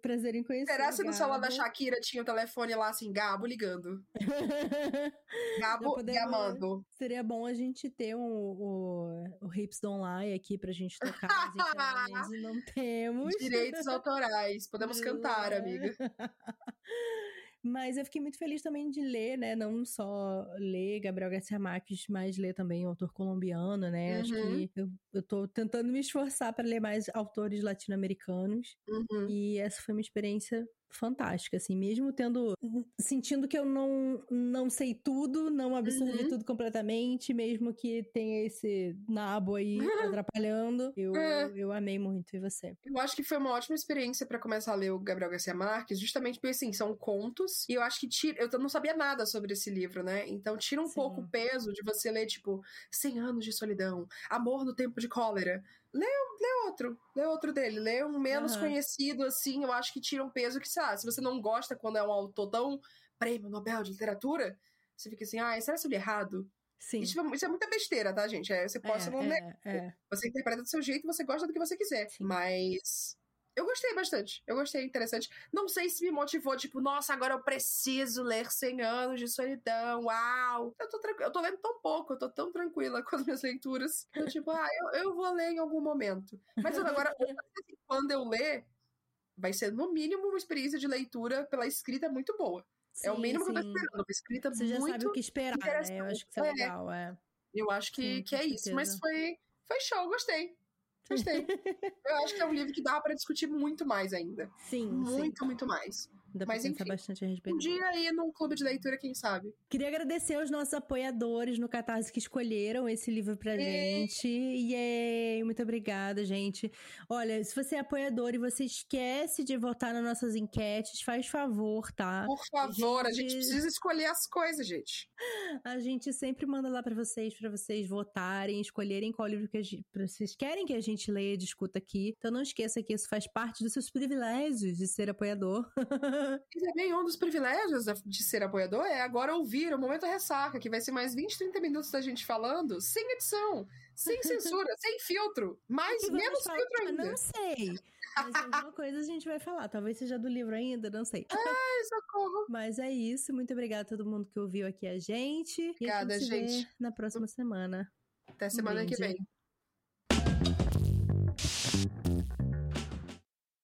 prazer em conhecer.
Será se no celular da Shakira tinha o telefone lá assim, Gabo ligando? Gabo gamando.
Seria bom a gente ter um, o, o Hips Don't Lie aqui pra gente tocar, mas não temos.
Direitos autorais. Podemos cantar, amiga.
Mas eu fiquei muito feliz também de ler, né? Não só ler Gabriel Garcia Marques, mas ler também o autor colombiano, né? Uhum. Acho que eu, eu tô tentando me esforçar para ler mais autores latino-americanos. Uhum. E essa foi uma experiência fantástica, assim, mesmo tendo sentindo que eu não não sei tudo, não absorvi uhum. tudo completamente, mesmo que tenha esse nabo aí atrapalhando, eu, é. eu amei muito e você.
Eu acho que foi uma ótima experiência para começar a ler o Gabriel Garcia Marques, justamente porque assim, são contos e eu acho que tira, eu não sabia nada sobre esse livro, né? Então tira um Sim. pouco o peso de você ler tipo 100 anos de solidão, Amor no tempo de cólera, lê, lê outro, lê outro dele, lê um menos uhum. conhecido, assim, eu acho que tira um peso que, sei lá, se você não gosta quando é um autor tão prêmio Nobel de literatura, você fica assim, ah, será que eu li errado?
Sim.
Isso, isso, é muita besteira, tá, gente? É, você pode é, não é, é. Você interpreta do seu jeito, você gosta do que você quiser. Sim. Mas eu gostei bastante. Eu gostei, interessante. Não sei se me motivou, tipo, nossa, agora eu preciso ler 100 anos de solidão. Uau! Eu tô, eu tô lendo tão pouco, eu tô tão tranquila com as minhas leituras. Eu, tipo, ah, eu, eu vou ler em algum momento. Mas agora, quando eu ler, vai ser no mínimo uma experiência de leitura pela escrita muito boa. Sim, é o mínimo sim. que eu tô esperando. Uma escrita
Você
muito
já sabe o que esperar, né? Eu acho que isso é, é legal, é.
Eu acho que, sim, que é isso. Mas foi, foi show, gostei. Gostei. eu acho que é um livro que dá para discutir muito mais ainda.
Sim.
Muito, sim. muito mais.
Dá Mas enfim, bastante a respeito.
Um dia aí num clube de leitura, quem sabe.
Queria agradecer aos nossos apoiadores no Catarse que escolheram esse livro pra e... gente. Yay! Muito obrigada, gente. Olha, se você é apoiador e você esquece de votar nas nossas enquetes, faz favor, tá?
Por favor, a gente, a gente precisa escolher as coisas, gente.
A gente sempre manda lá para vocês, para vocês votarem, escolherem qual livro que gente, vocês querem que a gente leia e discuta aqui. Então não esqueça que isso faz parte dos seus privilégios de ser apoiador.
E também um dos privilégios de ser apoiador é agora ouvir o Momento Ressaca, que vai ser mais 20, 30 minutos da gente falando, sem edição, sem censura, sem filtro, mais menos falar? filtro ainda.
Não sei. Mas alguma coisa a gente vai falar. Talvez seja do livro ainda, não sei.
Ai, socorro.
Mas é isso. Muito obrigada a todo mundo que ouviu aqui a gente.
Obrigada,
e a
gente.
gente. na próxima semana.
Até semana um que vem.